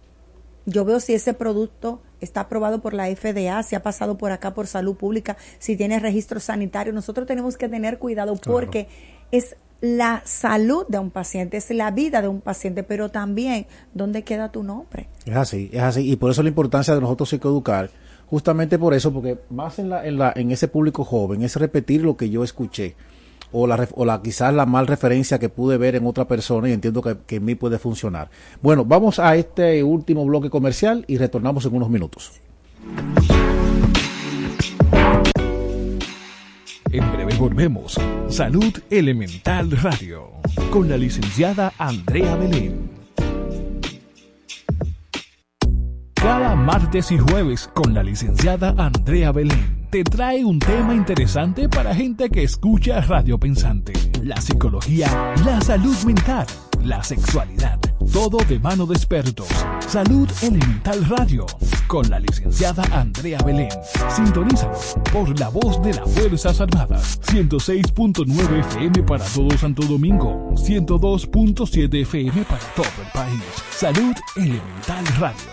Yo veo si ese producto está aprobado por la FDA, si ha pasado por acá por salud pública, si tiene registro sanitario. Nosotros tenemos que tener cuidado porque es la salud de un paciente, es la vida de un paciente, pero también dónde queda tu nombre. Es así, es así. Y por eso la importancia de nosotros psicoeducar, justamente por eso, porque más en, la, en, la, en ese público joven es repetir lo que yo escuché. O, la, o la quizás la mal referencia que pude ver en otra persona y entiendo que, que en mí puede funcionar. Bueno, vamos a este último bloque comercial y retornamos en unos minutos. En breve volvemos. Salud Elemental Radio. Con la licenciada Andrea Belén. Cada martes y jueves con la licenciada Andrea Belén te trae un tema interesante para gente que escucha Radio Pensante. La psicología, la salud mental, la sexualidad. Todo de mano de expertos. Salud Elemental Radio. Con la licenciada Andrea Belén. Sintonízalo por la voz de las Fuerzas Armadas. 106.9 FM para todo Santo Domingo. 102.7 FM para todo el país. Salud Elemental Radio.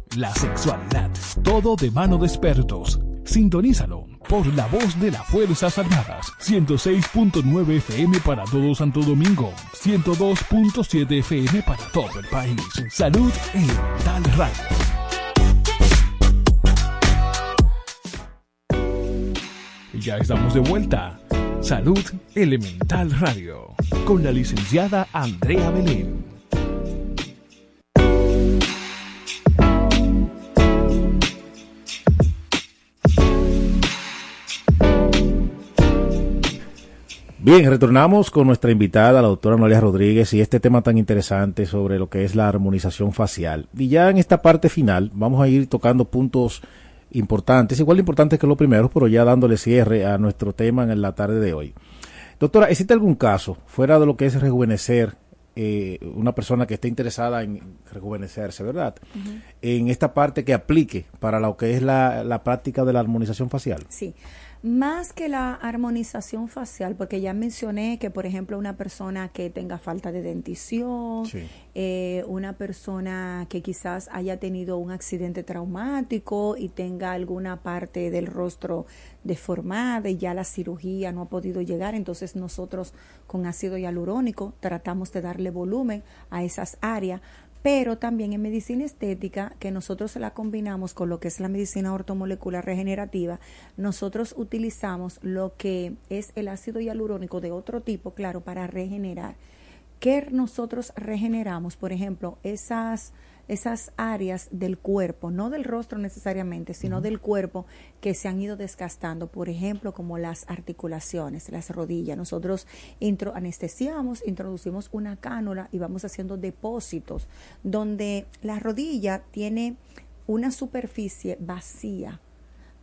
la sexualidad, todo de mano de expertos. Sintonízalo por la voz de las Fuerzas Armadas. 106.9 FM para todo Santo Domingo. 102.7 FM para todo el país. Salud Elemental Radio. Y Ya estamos de vuelta. Salud Elemental Radio. Con la licenciada Andrea Belén. Bien, retornamos con nuestra invitada, la doctora Noelia Rodríguez, y este tema tan interesante sobre lo que es la armonización facial. Y ya en esta parte final vamos a ir tocando puntos importantes, igual de importantes que los primeros, pero ya dándole cierre a nuestro tema en la tarde de hoy. Doctora, ¿existe algún caso fuera de lo que es rejuvenecer eh, una persona que esté interesada en rejuvenecerse, ¿verdad? En esta parte que aplique para lo que es la, la práctica de la armonización facial. Sí. Más que la armonización facial, porque ya mencioné que, por ejemplo, una persona que tenga falta de dentición, Sí. eh, una persona que quizás haya tenido un accidente traumático y tenga alguna parte del rostro deformada y ya la cirugía no ha podido llegar, entonces nosotros con ácido hialurónico tratamos de darle volumen a esas áreas pero también en medicina estética, que nosotros la combinamos con lo que es la medicina ortomolecular regenerativa, nosotros utilizamos lo que es el ácido hialurónico de otro tipo, claro, para regenerar. ¿Qué nosotros regeneramos? Por ejemplo, esas, esas áreas del cuerpo, no del rostro necesariamente, sino del cuerpo que se han ido desgastando, por ejemplo, como las articulaciones, las rodillas. Nosotros intro, anestesiamos, introducimos una cánula y vamos haciendo depósitos donde la rodilla tiene una superficie vacía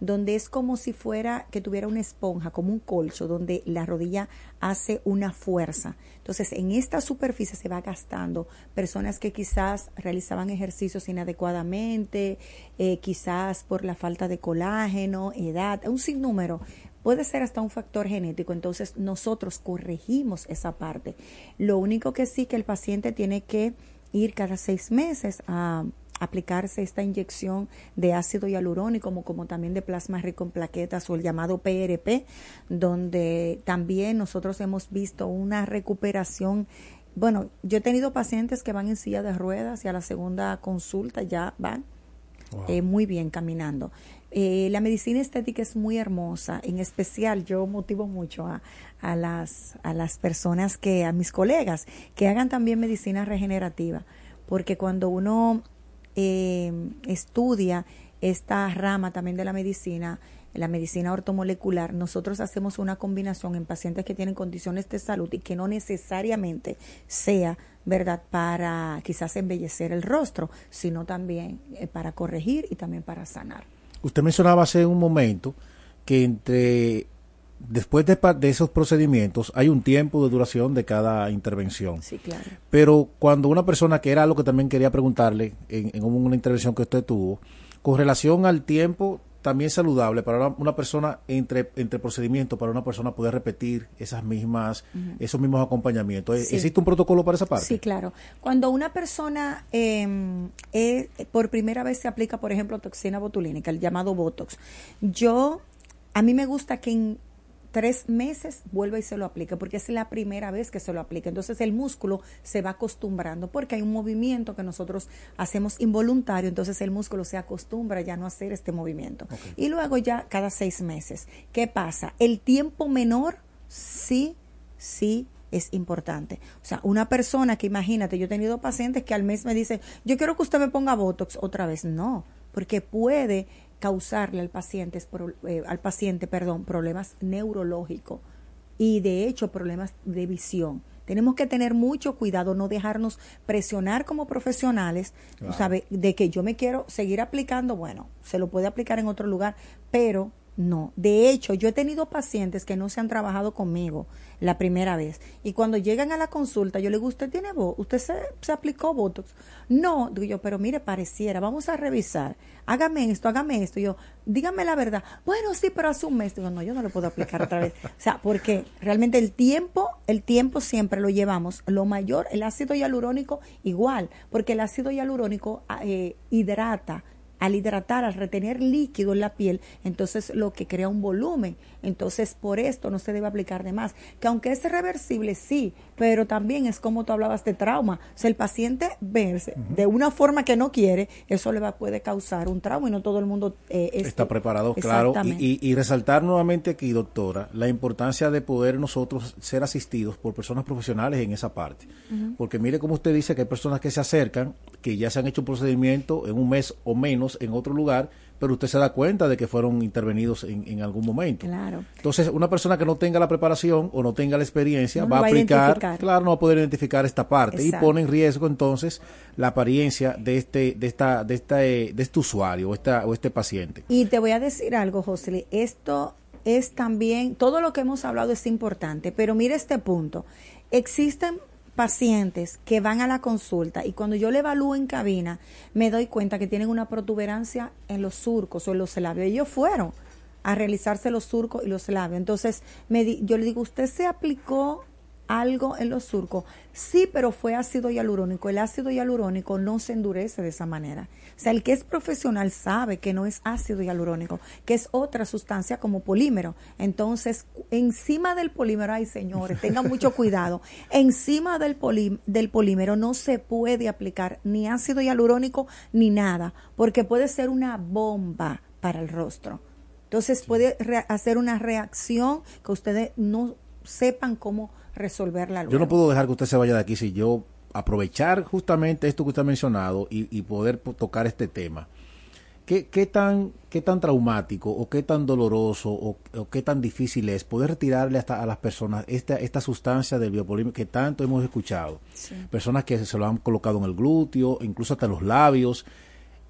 donde es como si fuera que tuviera una esponja, como un colcho, donde la rodilla hace una fuerza. Entonces, en esta superficie se va gastando personas que quizás realizaban ejercicios inadecuadamente, eh, quizás por la falta de colágeno, edad, un sinnúmero. Puede ser hasta un factor genético, entonces nosotros corregimos esa parte. Lo único que sí que el paciente tiene que ir cada seis meses a aplicarse esta inyección de ácido hialurónico como, como también de plasma rico en plaquetas o el llamado PRP, donde también nosotros hemos visto una recuperación. Bueno, yo he tenido pacientes que van en silla de ruedas y a la segunda consulta ya van eh, muy bien caminando. Eh, la medicina estética es muy hermosa, en especial yo motivo mucho a, a, las, a las personas que, a mis colegas, que hagan también medicina regenerativa, porque cuando uno eh, estudia esta rama también de la medicina, la medicina ortomolecular, nosotros hacemos una combinación en pacientes que tienen condiciones de salud y que no necesariamente sea, ¿verdad?, para quizás embellecer el rostro, sino también eh, para corregir y también para sanar. Usted mencionaba hace un momento que entre después de, de esos procedimientos hay un tiempo de duración de cada intervención. Sí, claro. Pero cuando una persona, que era algo que también quería preguntarle en, en una intervención que usted tuvo, con relación al tiempo también saludable para una, una persona entre, entre procedimientos, para una persona poder repetir esas mismas, esos mismos acompañamientos. Sí. ¿Existe un protocolo para esa parte? Sí, claro. Cuando una persona eh, eh, por primera vez se aplica, por ejemplo, toxina botulínica, el llamado Botox, yo, a mí me gusta que en tres meses vuelva y se lo aplique, porque es la primera vez que se lo aplica. Entonces el músculo se va acostumbrando, porque hay un movimiento que nosotros hacemos involuntario, entonces el músculo se acostumbra ya no a hacer este movimiento. Y luego ya cada seis meses. ¿Qué pasa? El tiempo menor, sí, sí es importante. O sea, una persona que imagínate, yo he tenido pacientes que al mes me dicen, yo quiero que usted me ponga Botox otra vez. No, porque puede causarle al paciente, pro- eh, al paciente, perdón, problemas neurológicos y de hecho problemas de visión. Tenemos que tener mucho cuidado, no dejarnos presionar como profesionales, Claro. ¿sabe? De que yo me quiero seguir aplicando, bueno, se lo puede aplicar en otro lugar, pero no. De hecho, yo he tenido pacientes que no se han trabajado conmigo la primera vez. Y cuando llegan a la consulta, yo le digo, ¿usted tiene voz? ¿Usted se, se aplicó Botox? No, digo yo, pero mire, pareciera, vamos a revisar. Hágame esto, hágame esto. Yo, dígame la verdad. Bueno, sí, pero hace un mes. Digo, no, yo no lo puedo aplicar otra vez. O sea, porque realmente el tiempo, el tiempo siempre lo llevamos. Lo mayor, el ácido hialurónico, igual, porque el ácido hialurónico ah, eh, hidrata al hidratar, al retener líquido en la piel, entonces lo que crea un volumen. Entonces, por esto no se debe aplicar de más. Que aunque es reversible, sí, pero también es como tú hablabas de trauma. O sea, el paciente verse de una forma que no quiere, eso le va puede causar un trauma y no todo el mundo eh, es- Está preparado, claro. Y, Exactamente. y- y resaltar nuevamente aquí, doctora, la importancia de poder nosotros ser asistidos por personas profesionales en esa parte. Porque mire como usted dice que hay personas que se acercan que ya se han hecho un procedimiento en un mes o menos en otro lugar, pero usted se da cuenta de que fueron intervenidos en, en algún momento. Claro. Entonces, una persona que no tenga la preparación o no tenga la experiencia No va a va a aplicar, claro, no va a poder identificar esta parte Exacto. y pone en riesgo entonces la apariencia de este de esta de esta eh, de este usuario o esta o este paciente. Y te voy a decir algo, José. Esto es también, todo lo que hemos hablado es importante, pero mira este punto. Existen pacientes que van a la consulta y cuando yo le evalúo en cabina, me doy cuenta que tienen una protuberancia en los surcos o en los labios. Ellos fueron a realizarse los surcos y los labios. Entonces, me di- yo le digo, ¿usted se aplicó algo en los surcos? Sí, pero fue ácido hialurónico. El ácido hialurónico no se endurece de esa manera. O sea, el que es profesional sabe que no es ácido hialurónico, que es otra sustancia como polímero. Entonces, encima del polímero, ay señores, tengan mucho cuidado. Encima del, polí- del polímero no se puede aplicar ni ácido hialurónico ni nada, porque puede ser una bomba para el rostro. Entonces puede hacer una reacción que ustedes no sepan cómo resolverla luego. Yo no puedo dejar que usted se vaya de aquí si yo aprovechar justamente esto que usted ha mencionado y, y poder po- tocar este tema. ¿Qué, qué, tan, ¿Qué tan traumático o qué tan doloroso o, o qué tan difícil es poder retirarle hasta a las personas esta, esta sustancia del biopolímero que tanto hemos escuchado? Personas que se lo han colocado en el glúteo, incluso hasta en los labios.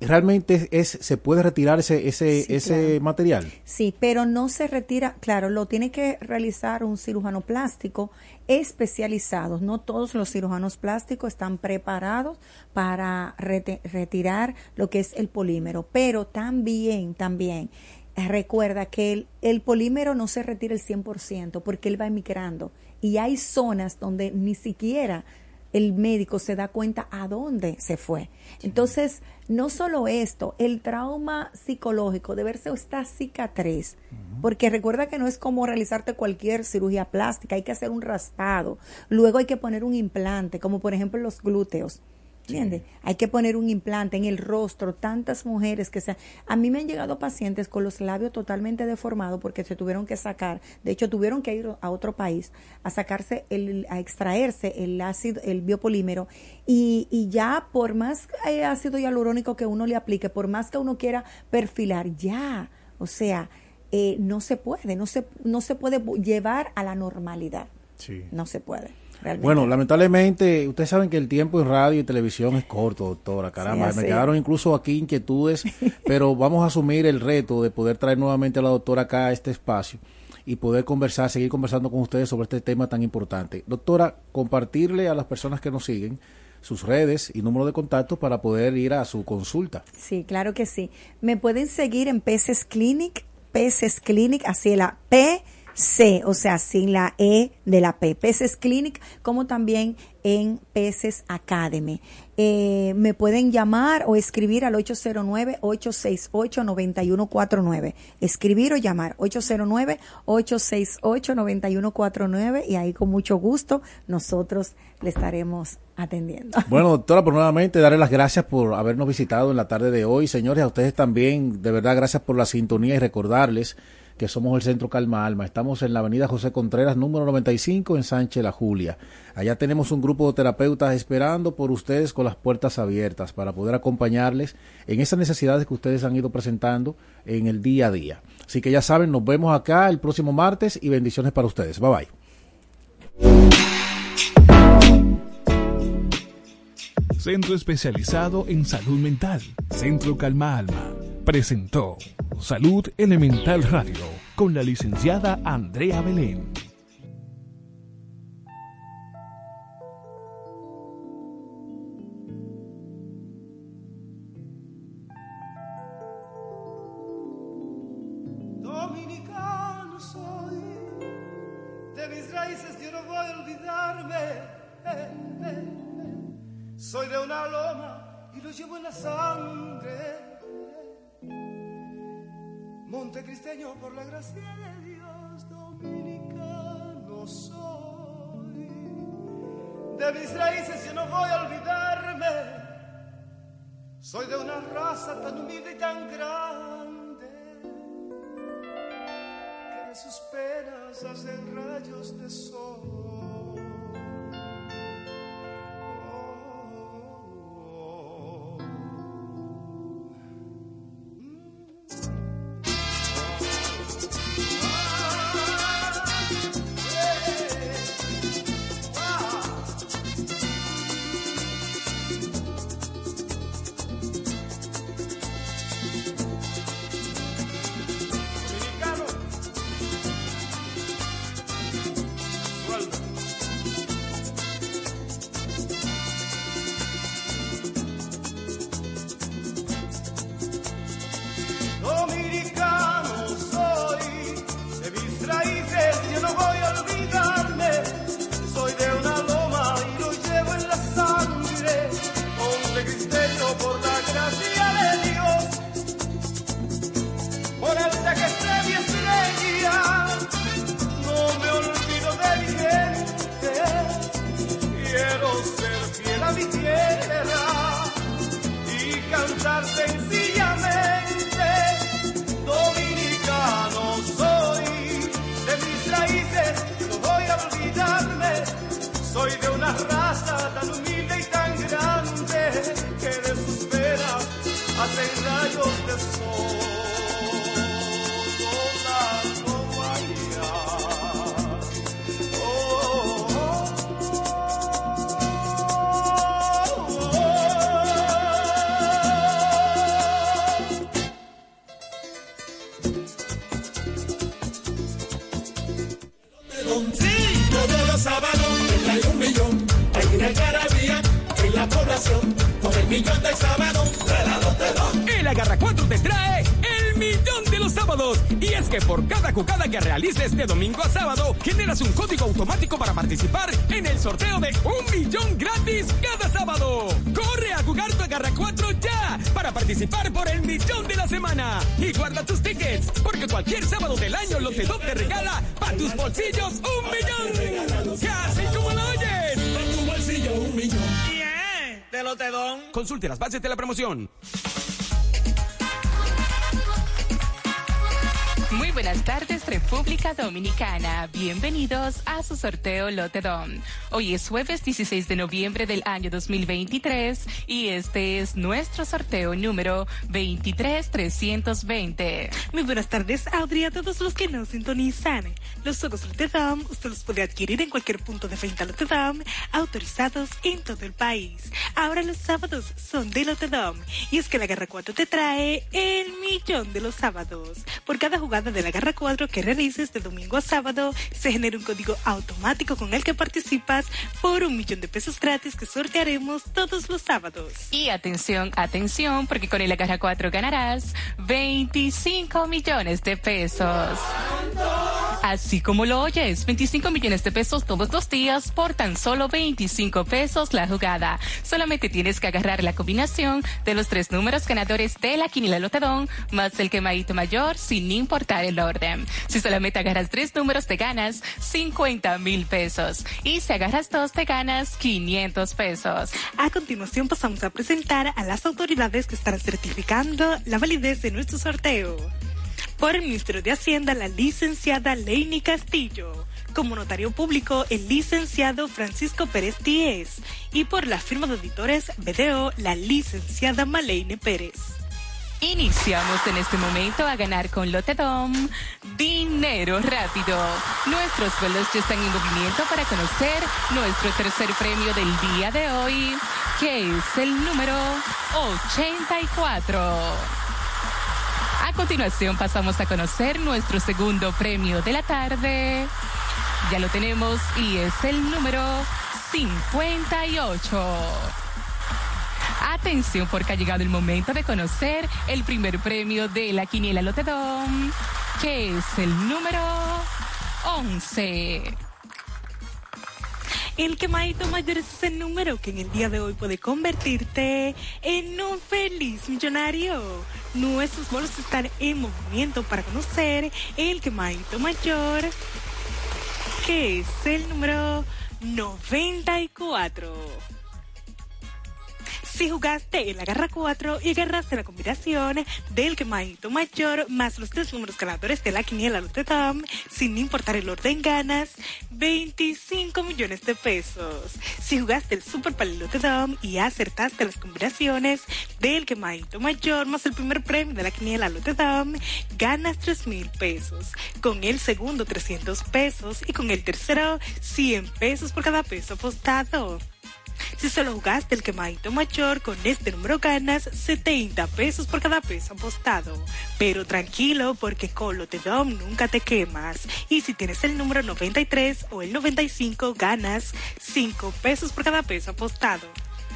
¿Realmente es, se puede retirar ese, ese, Sí, ese claro. material? Sí, pero no se retira, claro, lo tiene que realizar un cirujano plástico especializado. No todos los cirujanos plásticos están preparados para rete- retirar lo que es el polímero, pero también, también eh, recuerda que el, el polímero no se retira el 100% porque él va emigrando y hay zonas donde ni siquiera el médico se da cuenta a dónde se fue. Entonces, no solo esto, el trauma psicológico de verse esta cicatriz, porque recuerda que no es como realizarte cualquier cirugía plástica, hay que hacer un raspado, luego hay que poner un implante, como por ejemplo los glúteos. ¿Entiendes? Hay que poner un implante en el rostro. Tantas mujeres que se... A mí me han llegado pacientes con los labios totalmente deformados porque se tuvieron que sacar. De hecho, tuvieron que ir a otro país a sacarse, el, a extraerse el ácido, el biopolímero. Y, y ya por más ácido hialurónico que uno le aplique, por más que uno quiera perfilar, ya. O sea, eh, no se puede, no se, no se puede llevar a la normalidad. Sí. No se puede. Realmente. Bueno, lamentablemente, ustedes saben que el tiempo en radio y televisión es corto, doctora. Caramba, Sí, me quedaron incluso aquí inquietudes, pero vamos a asumir el reto de poder traer nuevamente a la doctora acá a este espacio y poder conversar, seguir conversando con ustedes sobre este tema tan importante. Doctora, compartirle a las personas que nos siguen sus redes y número de contacto para poder ir a su consulta. Sí, claro que sí. Me pueden seguir en Peces Clinic, Peces Clinic, así la P C, o sea, sin la E de la P, Peces Clinic, como también en Peces Academy. Eh, me pueden llamar o escribir al 809-868-9149. Escribir o llamar 809-868-9149 y ahí con mucho gusto nosotros le estaremos atendiendo. Bueno, doctora, por nuevamente darle las gracias por habernos visitado en la tarde de hoy. Señores, a ustedes también, de verdad, gracias por la sintonía y recordarles que somos el Centro Calma Alma. Estamos en la avenida José Contreras, número 95, en Sánchez La Julia. Allá tenemos un grupo de terapeutas esperando por ustedes con las puertas abiertas para poder acompañarles en esas necesidades que ustedes han ido presentando en el día a día. Así que ya saben, nos vemos acá el próximo martes y bendiciones para ustedes. Bye bye. Centro especializado en salud mental. Centro Calma Alma. Presentó Salud Elemental Radio con la licenciada Andrea Belén. De mis raíces yo no voy a olvidarme. Eh, eh. Soy de una loma y lo llevo en la sangre. Montecristeño por la gracia de Dios, dominicano soy. De mis raíces yo no voy a olvidarme. Soy de una raza tan humilde y tan grande que de sus penas hacen rayos de sol. Realices de domingo a sábado, generas un código automático para participar en el sorteo de un millón gratis cada sábado. Corre a jugar tu Agarra 4 ya para participar por el millón de la semana. Y guarda tus tickets, porque cualquier sábado del año Lotedom te regala para tus bolsillos un millón. Casi como lo oyes. Para tu bolsillo, un millón. De Lotedom. Consulte las bases de la promoción. Buenas tardes, República Dominicana. Bienvenidos a su sorteo Lotedom. Hoy es jueves 16 de noviembre del año 2023 y este es nuestro sorteo número 23320. Muy buenas tardes, Audrey, a todos los que nos sintonizan. Los juegos Lotedom usted los puede adquirir en cualquier punto de venta Lotedom, autorizados en todo el país. Ahora los sábados son de Lotedom y es que la Garra 4 te trae el millón de los sábados. Por cada jugada de la Garra 4 que realices de domingo a sábado, se genera un código automático con el que participas por un millón de pesos gratis que sortearemos todos los sábados. Y atención, atención, porque con el Agarra 4 ganarás 25 millones de pesos. Así como lo oyes, 25 millones de pesos todos los días por tan solo 25 pesos la jugada. Solamente tienes que agarrar la combinación de los tres números ganadores de la quiniela Lotedón más el quemadito mayor sin importar el orden. Si solamente agarras tres números te ganas 50 mil pesos y si agarras dos te ganas 500 pesos. A continuación pasamos a presentar a las autoridades que estarán certificando la validez de nuestro sorteo. Por el Ministerio de Hacienda, la licenciada Leini Castillo. Como notario público, el licenciado Francisco Pérez Díez. Y por la firma de auditores BDO, la licenciada Maleine Pérez. Iniciamos en este momento a ganar con Lotedom dinero rápido. Nuestros vuelos ya están en movimiento para conocer nuestro tercer premio del día de hoy, que es el número 84. A continuación pasamos a conocer nuestro segundo premio de la tarde. Ya lo tenemos y es el número 58. Atención porque ha llegado el momento de conocer el primer premio de la Quiniela Lotedom, que es el número 11. El quemadito mayor es ese número que en el día de hoy puede convertirte en un feliz millonario. Nuestros bolos están en movimiento para conocer el quemadito mayor, que es el número 94. Si jugaste en la garra 4 y agarraste la combinación del quemadito mayor más los tres números ganadores de la quiniela Lotedom, sin importar el orden ganas 25 millones de pesos. Si jugaste el Super Palillo Lotedom y acertaste las combinaciones del quemadito mayor más el primer premio de la quiniela Lotedom, ganas 3 mil pesos. Con el segundo 300 pesos y con el tercero 100 pesos por cada peso apostado. Si solo jugaste el quemadito mayor, con este número ganas 70 pesos por cada peso apostado. Pero tranquilo, porque con Lotedom nunca te quemas. Y si tienes el número 93 o el 95, ganas 5 pesos por cada peso apostado.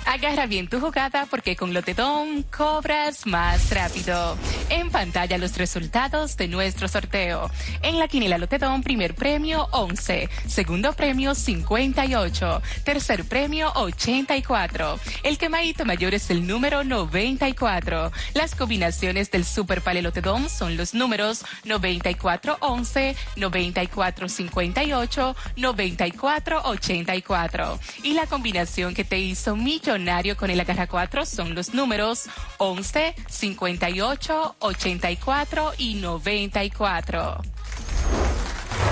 Agarra bien tu jugada porque con Lotedom cobras más rápido. En pantalla los resultados de nuestro sorteo. En la quiniela Lotedom, primer premio 11, segundo premio 58, tercer premio 84. El quemadito mayor es el número 94. Las combinaciones del Super Pale Lotedom son los números 9411, 9458, 9484. Y la combinación que te hizo con el agarra 4 son los números 11, 58, 84 y 94.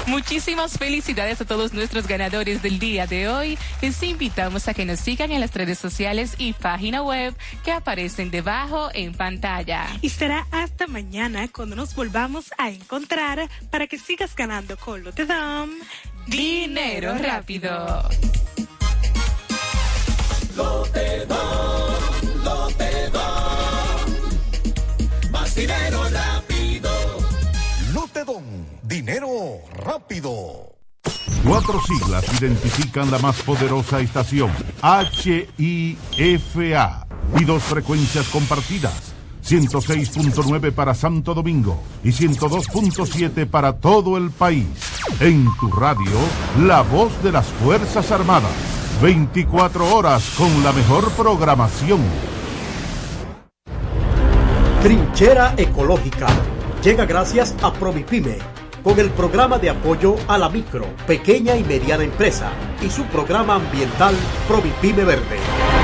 Muchísimas felicidades a todos nuestros ganadores del día de hoy. Les invitamos a que nos sigan en las redes sociales y página web que aparecen debajo en pantalla. Y será hasta mañana cuando nos volvamos a encontrar para que sigas ganando con lo te dan Lotedom, Lotedom. Más dinero rápido. Lotedom, dinero rápido. Cuatro siglas identifican la más poderosa estación, HIFA, y dos frecuencias compartidas, 106.9 para Santo Domingo y 102.7 para todo el país. En tu radio, la voz de las Fuerzas Armadas. 24 horas con la mejor programación. Trinchera Ecológica llega gracias a Provipime con el programa de apoyo a la micro, pequeña y mediana empresa y su programa ambiental Provipime Verde.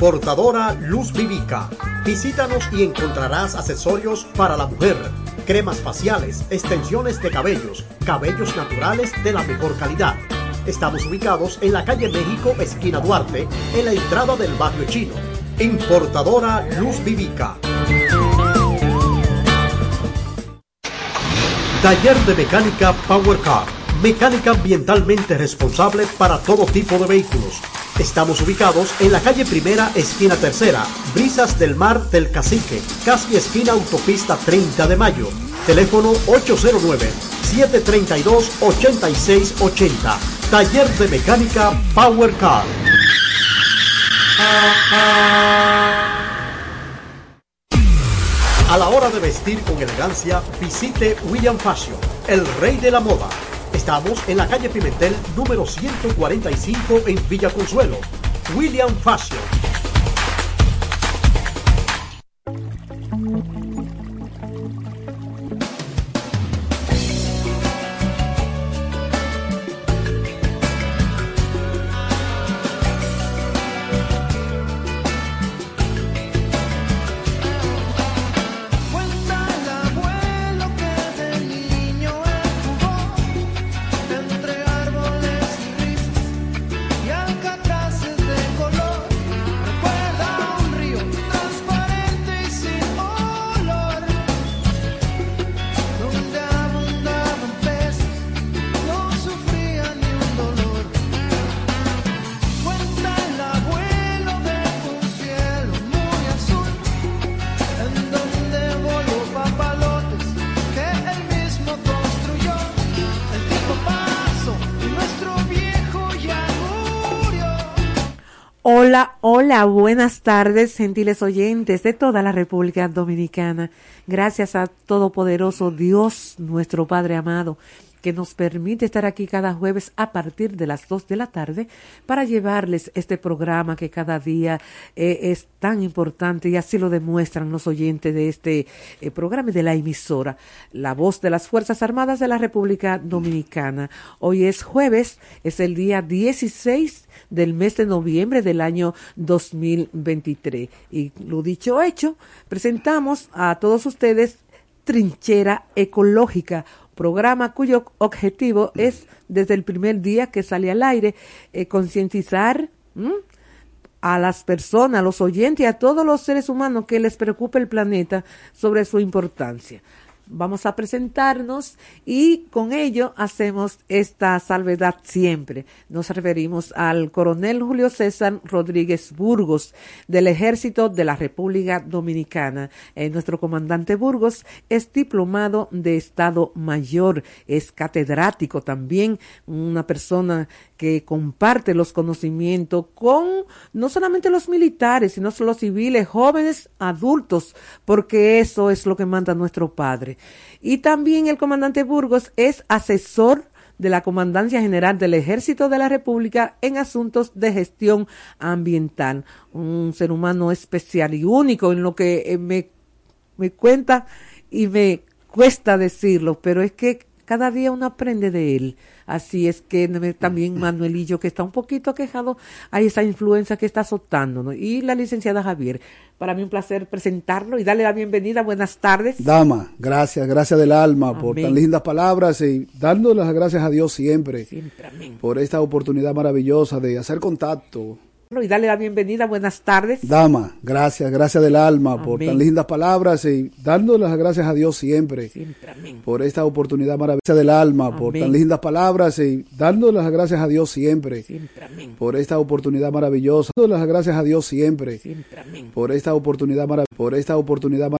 Importadora Luz Vivica. Visítanos y encontrarás accesorios para la mujer, cremas faciales, extensiones de cabellos, cabellos naturales de la mejor calidad. Estamos ubicados en la calle México, esquina Duarte, en la entrada del barrio chino. Importadora Luz Vivica. Taller de mecánica Power Car. Mecánica ambientalmente responsable para todo tipo de vehículos. Estamos ubicados en la calle Primera, esquina Tercera, Brisas del Mar del Cacique, casi esquina Autopista 30 de Mayo. Teléfono 809-732-8680. Taller de mecánica Power Car. A la hora de vestir con elegancia, visite William Fashion, el rey de la moda. Estamos en la calle Pimentel número 145 en Villa Consuelo. William Fashion. Hola, buenas tardes, gentiles oyentes de toda la República Dominicana. Gracias a Todopoderoso Dios, nuestro Padre amado, que nos permite estar aquí cada jueves a partir de las 2 de la tarde para llevarles este programa que cada día eh, es tan importante y así lo demuestran los oyentes de este eh, programa y de la emisora, La Voz de las Fuerzas Armadas de la República Dominicana. Hoy es jueves, es el día 16 del mes de noviembre del año 2023. Y lo dicho hecho, presentamos a todos ustedes Trinchera Ecológica, programa cuyo objetivo es desde el primer día que sale al aire eh, concientizar a las personas, a los oyentes a todos los seres humanos que les preocupe el planeta sobre su importancia. Vamos a presentarnos y con ello hacemos esta salvedad siempre. Nos referimos al coronel Julio César Rodríguez Burgos del Ejército de la República Dominicana. Eh, nuestro comandante Burgos es diplomado de Estado Mayor, es catedrático también, una persona que comparte los conocimientos con no solamente los militares, sino los civiles, jóvenes, adultos, porque eso es lo que manda nuestro padre. Y también el comandante Burgos es asesor de la Comandancia General del Ejército de la República en asuntos de gestión ambiental. Un ser humano especial y único en lo que eh, me, me cuenta y me cuesta decirlo, pero es que cada día uno aprende de él. Así es que también Manuelillo, que está un poquito quejado, hay esa influencia que está azotando. Y la licenciada Javier, para mí un placer presentarlo y darle la bienvenida. Buenas tardes. Dama, gracias, gracias del alma por tan lindas palabras y dando las gracias a Dios siempre, siempre por esta oportunidad maravillosa de hacer contacto y darle la bienvenida. Buenas tardes. Dama, gracias, gracias del alma por tan lindas palabras y dando las gracias a Dios siempre, siempre por esta oportunidad maravillosa del alma, por tan lindas palabras y dando las gracias a Dios siempre, siempre por esta oportunidad maravillosa, dando las gracias a Dios siempre, siempre por esta oportunidad por esta oportunidad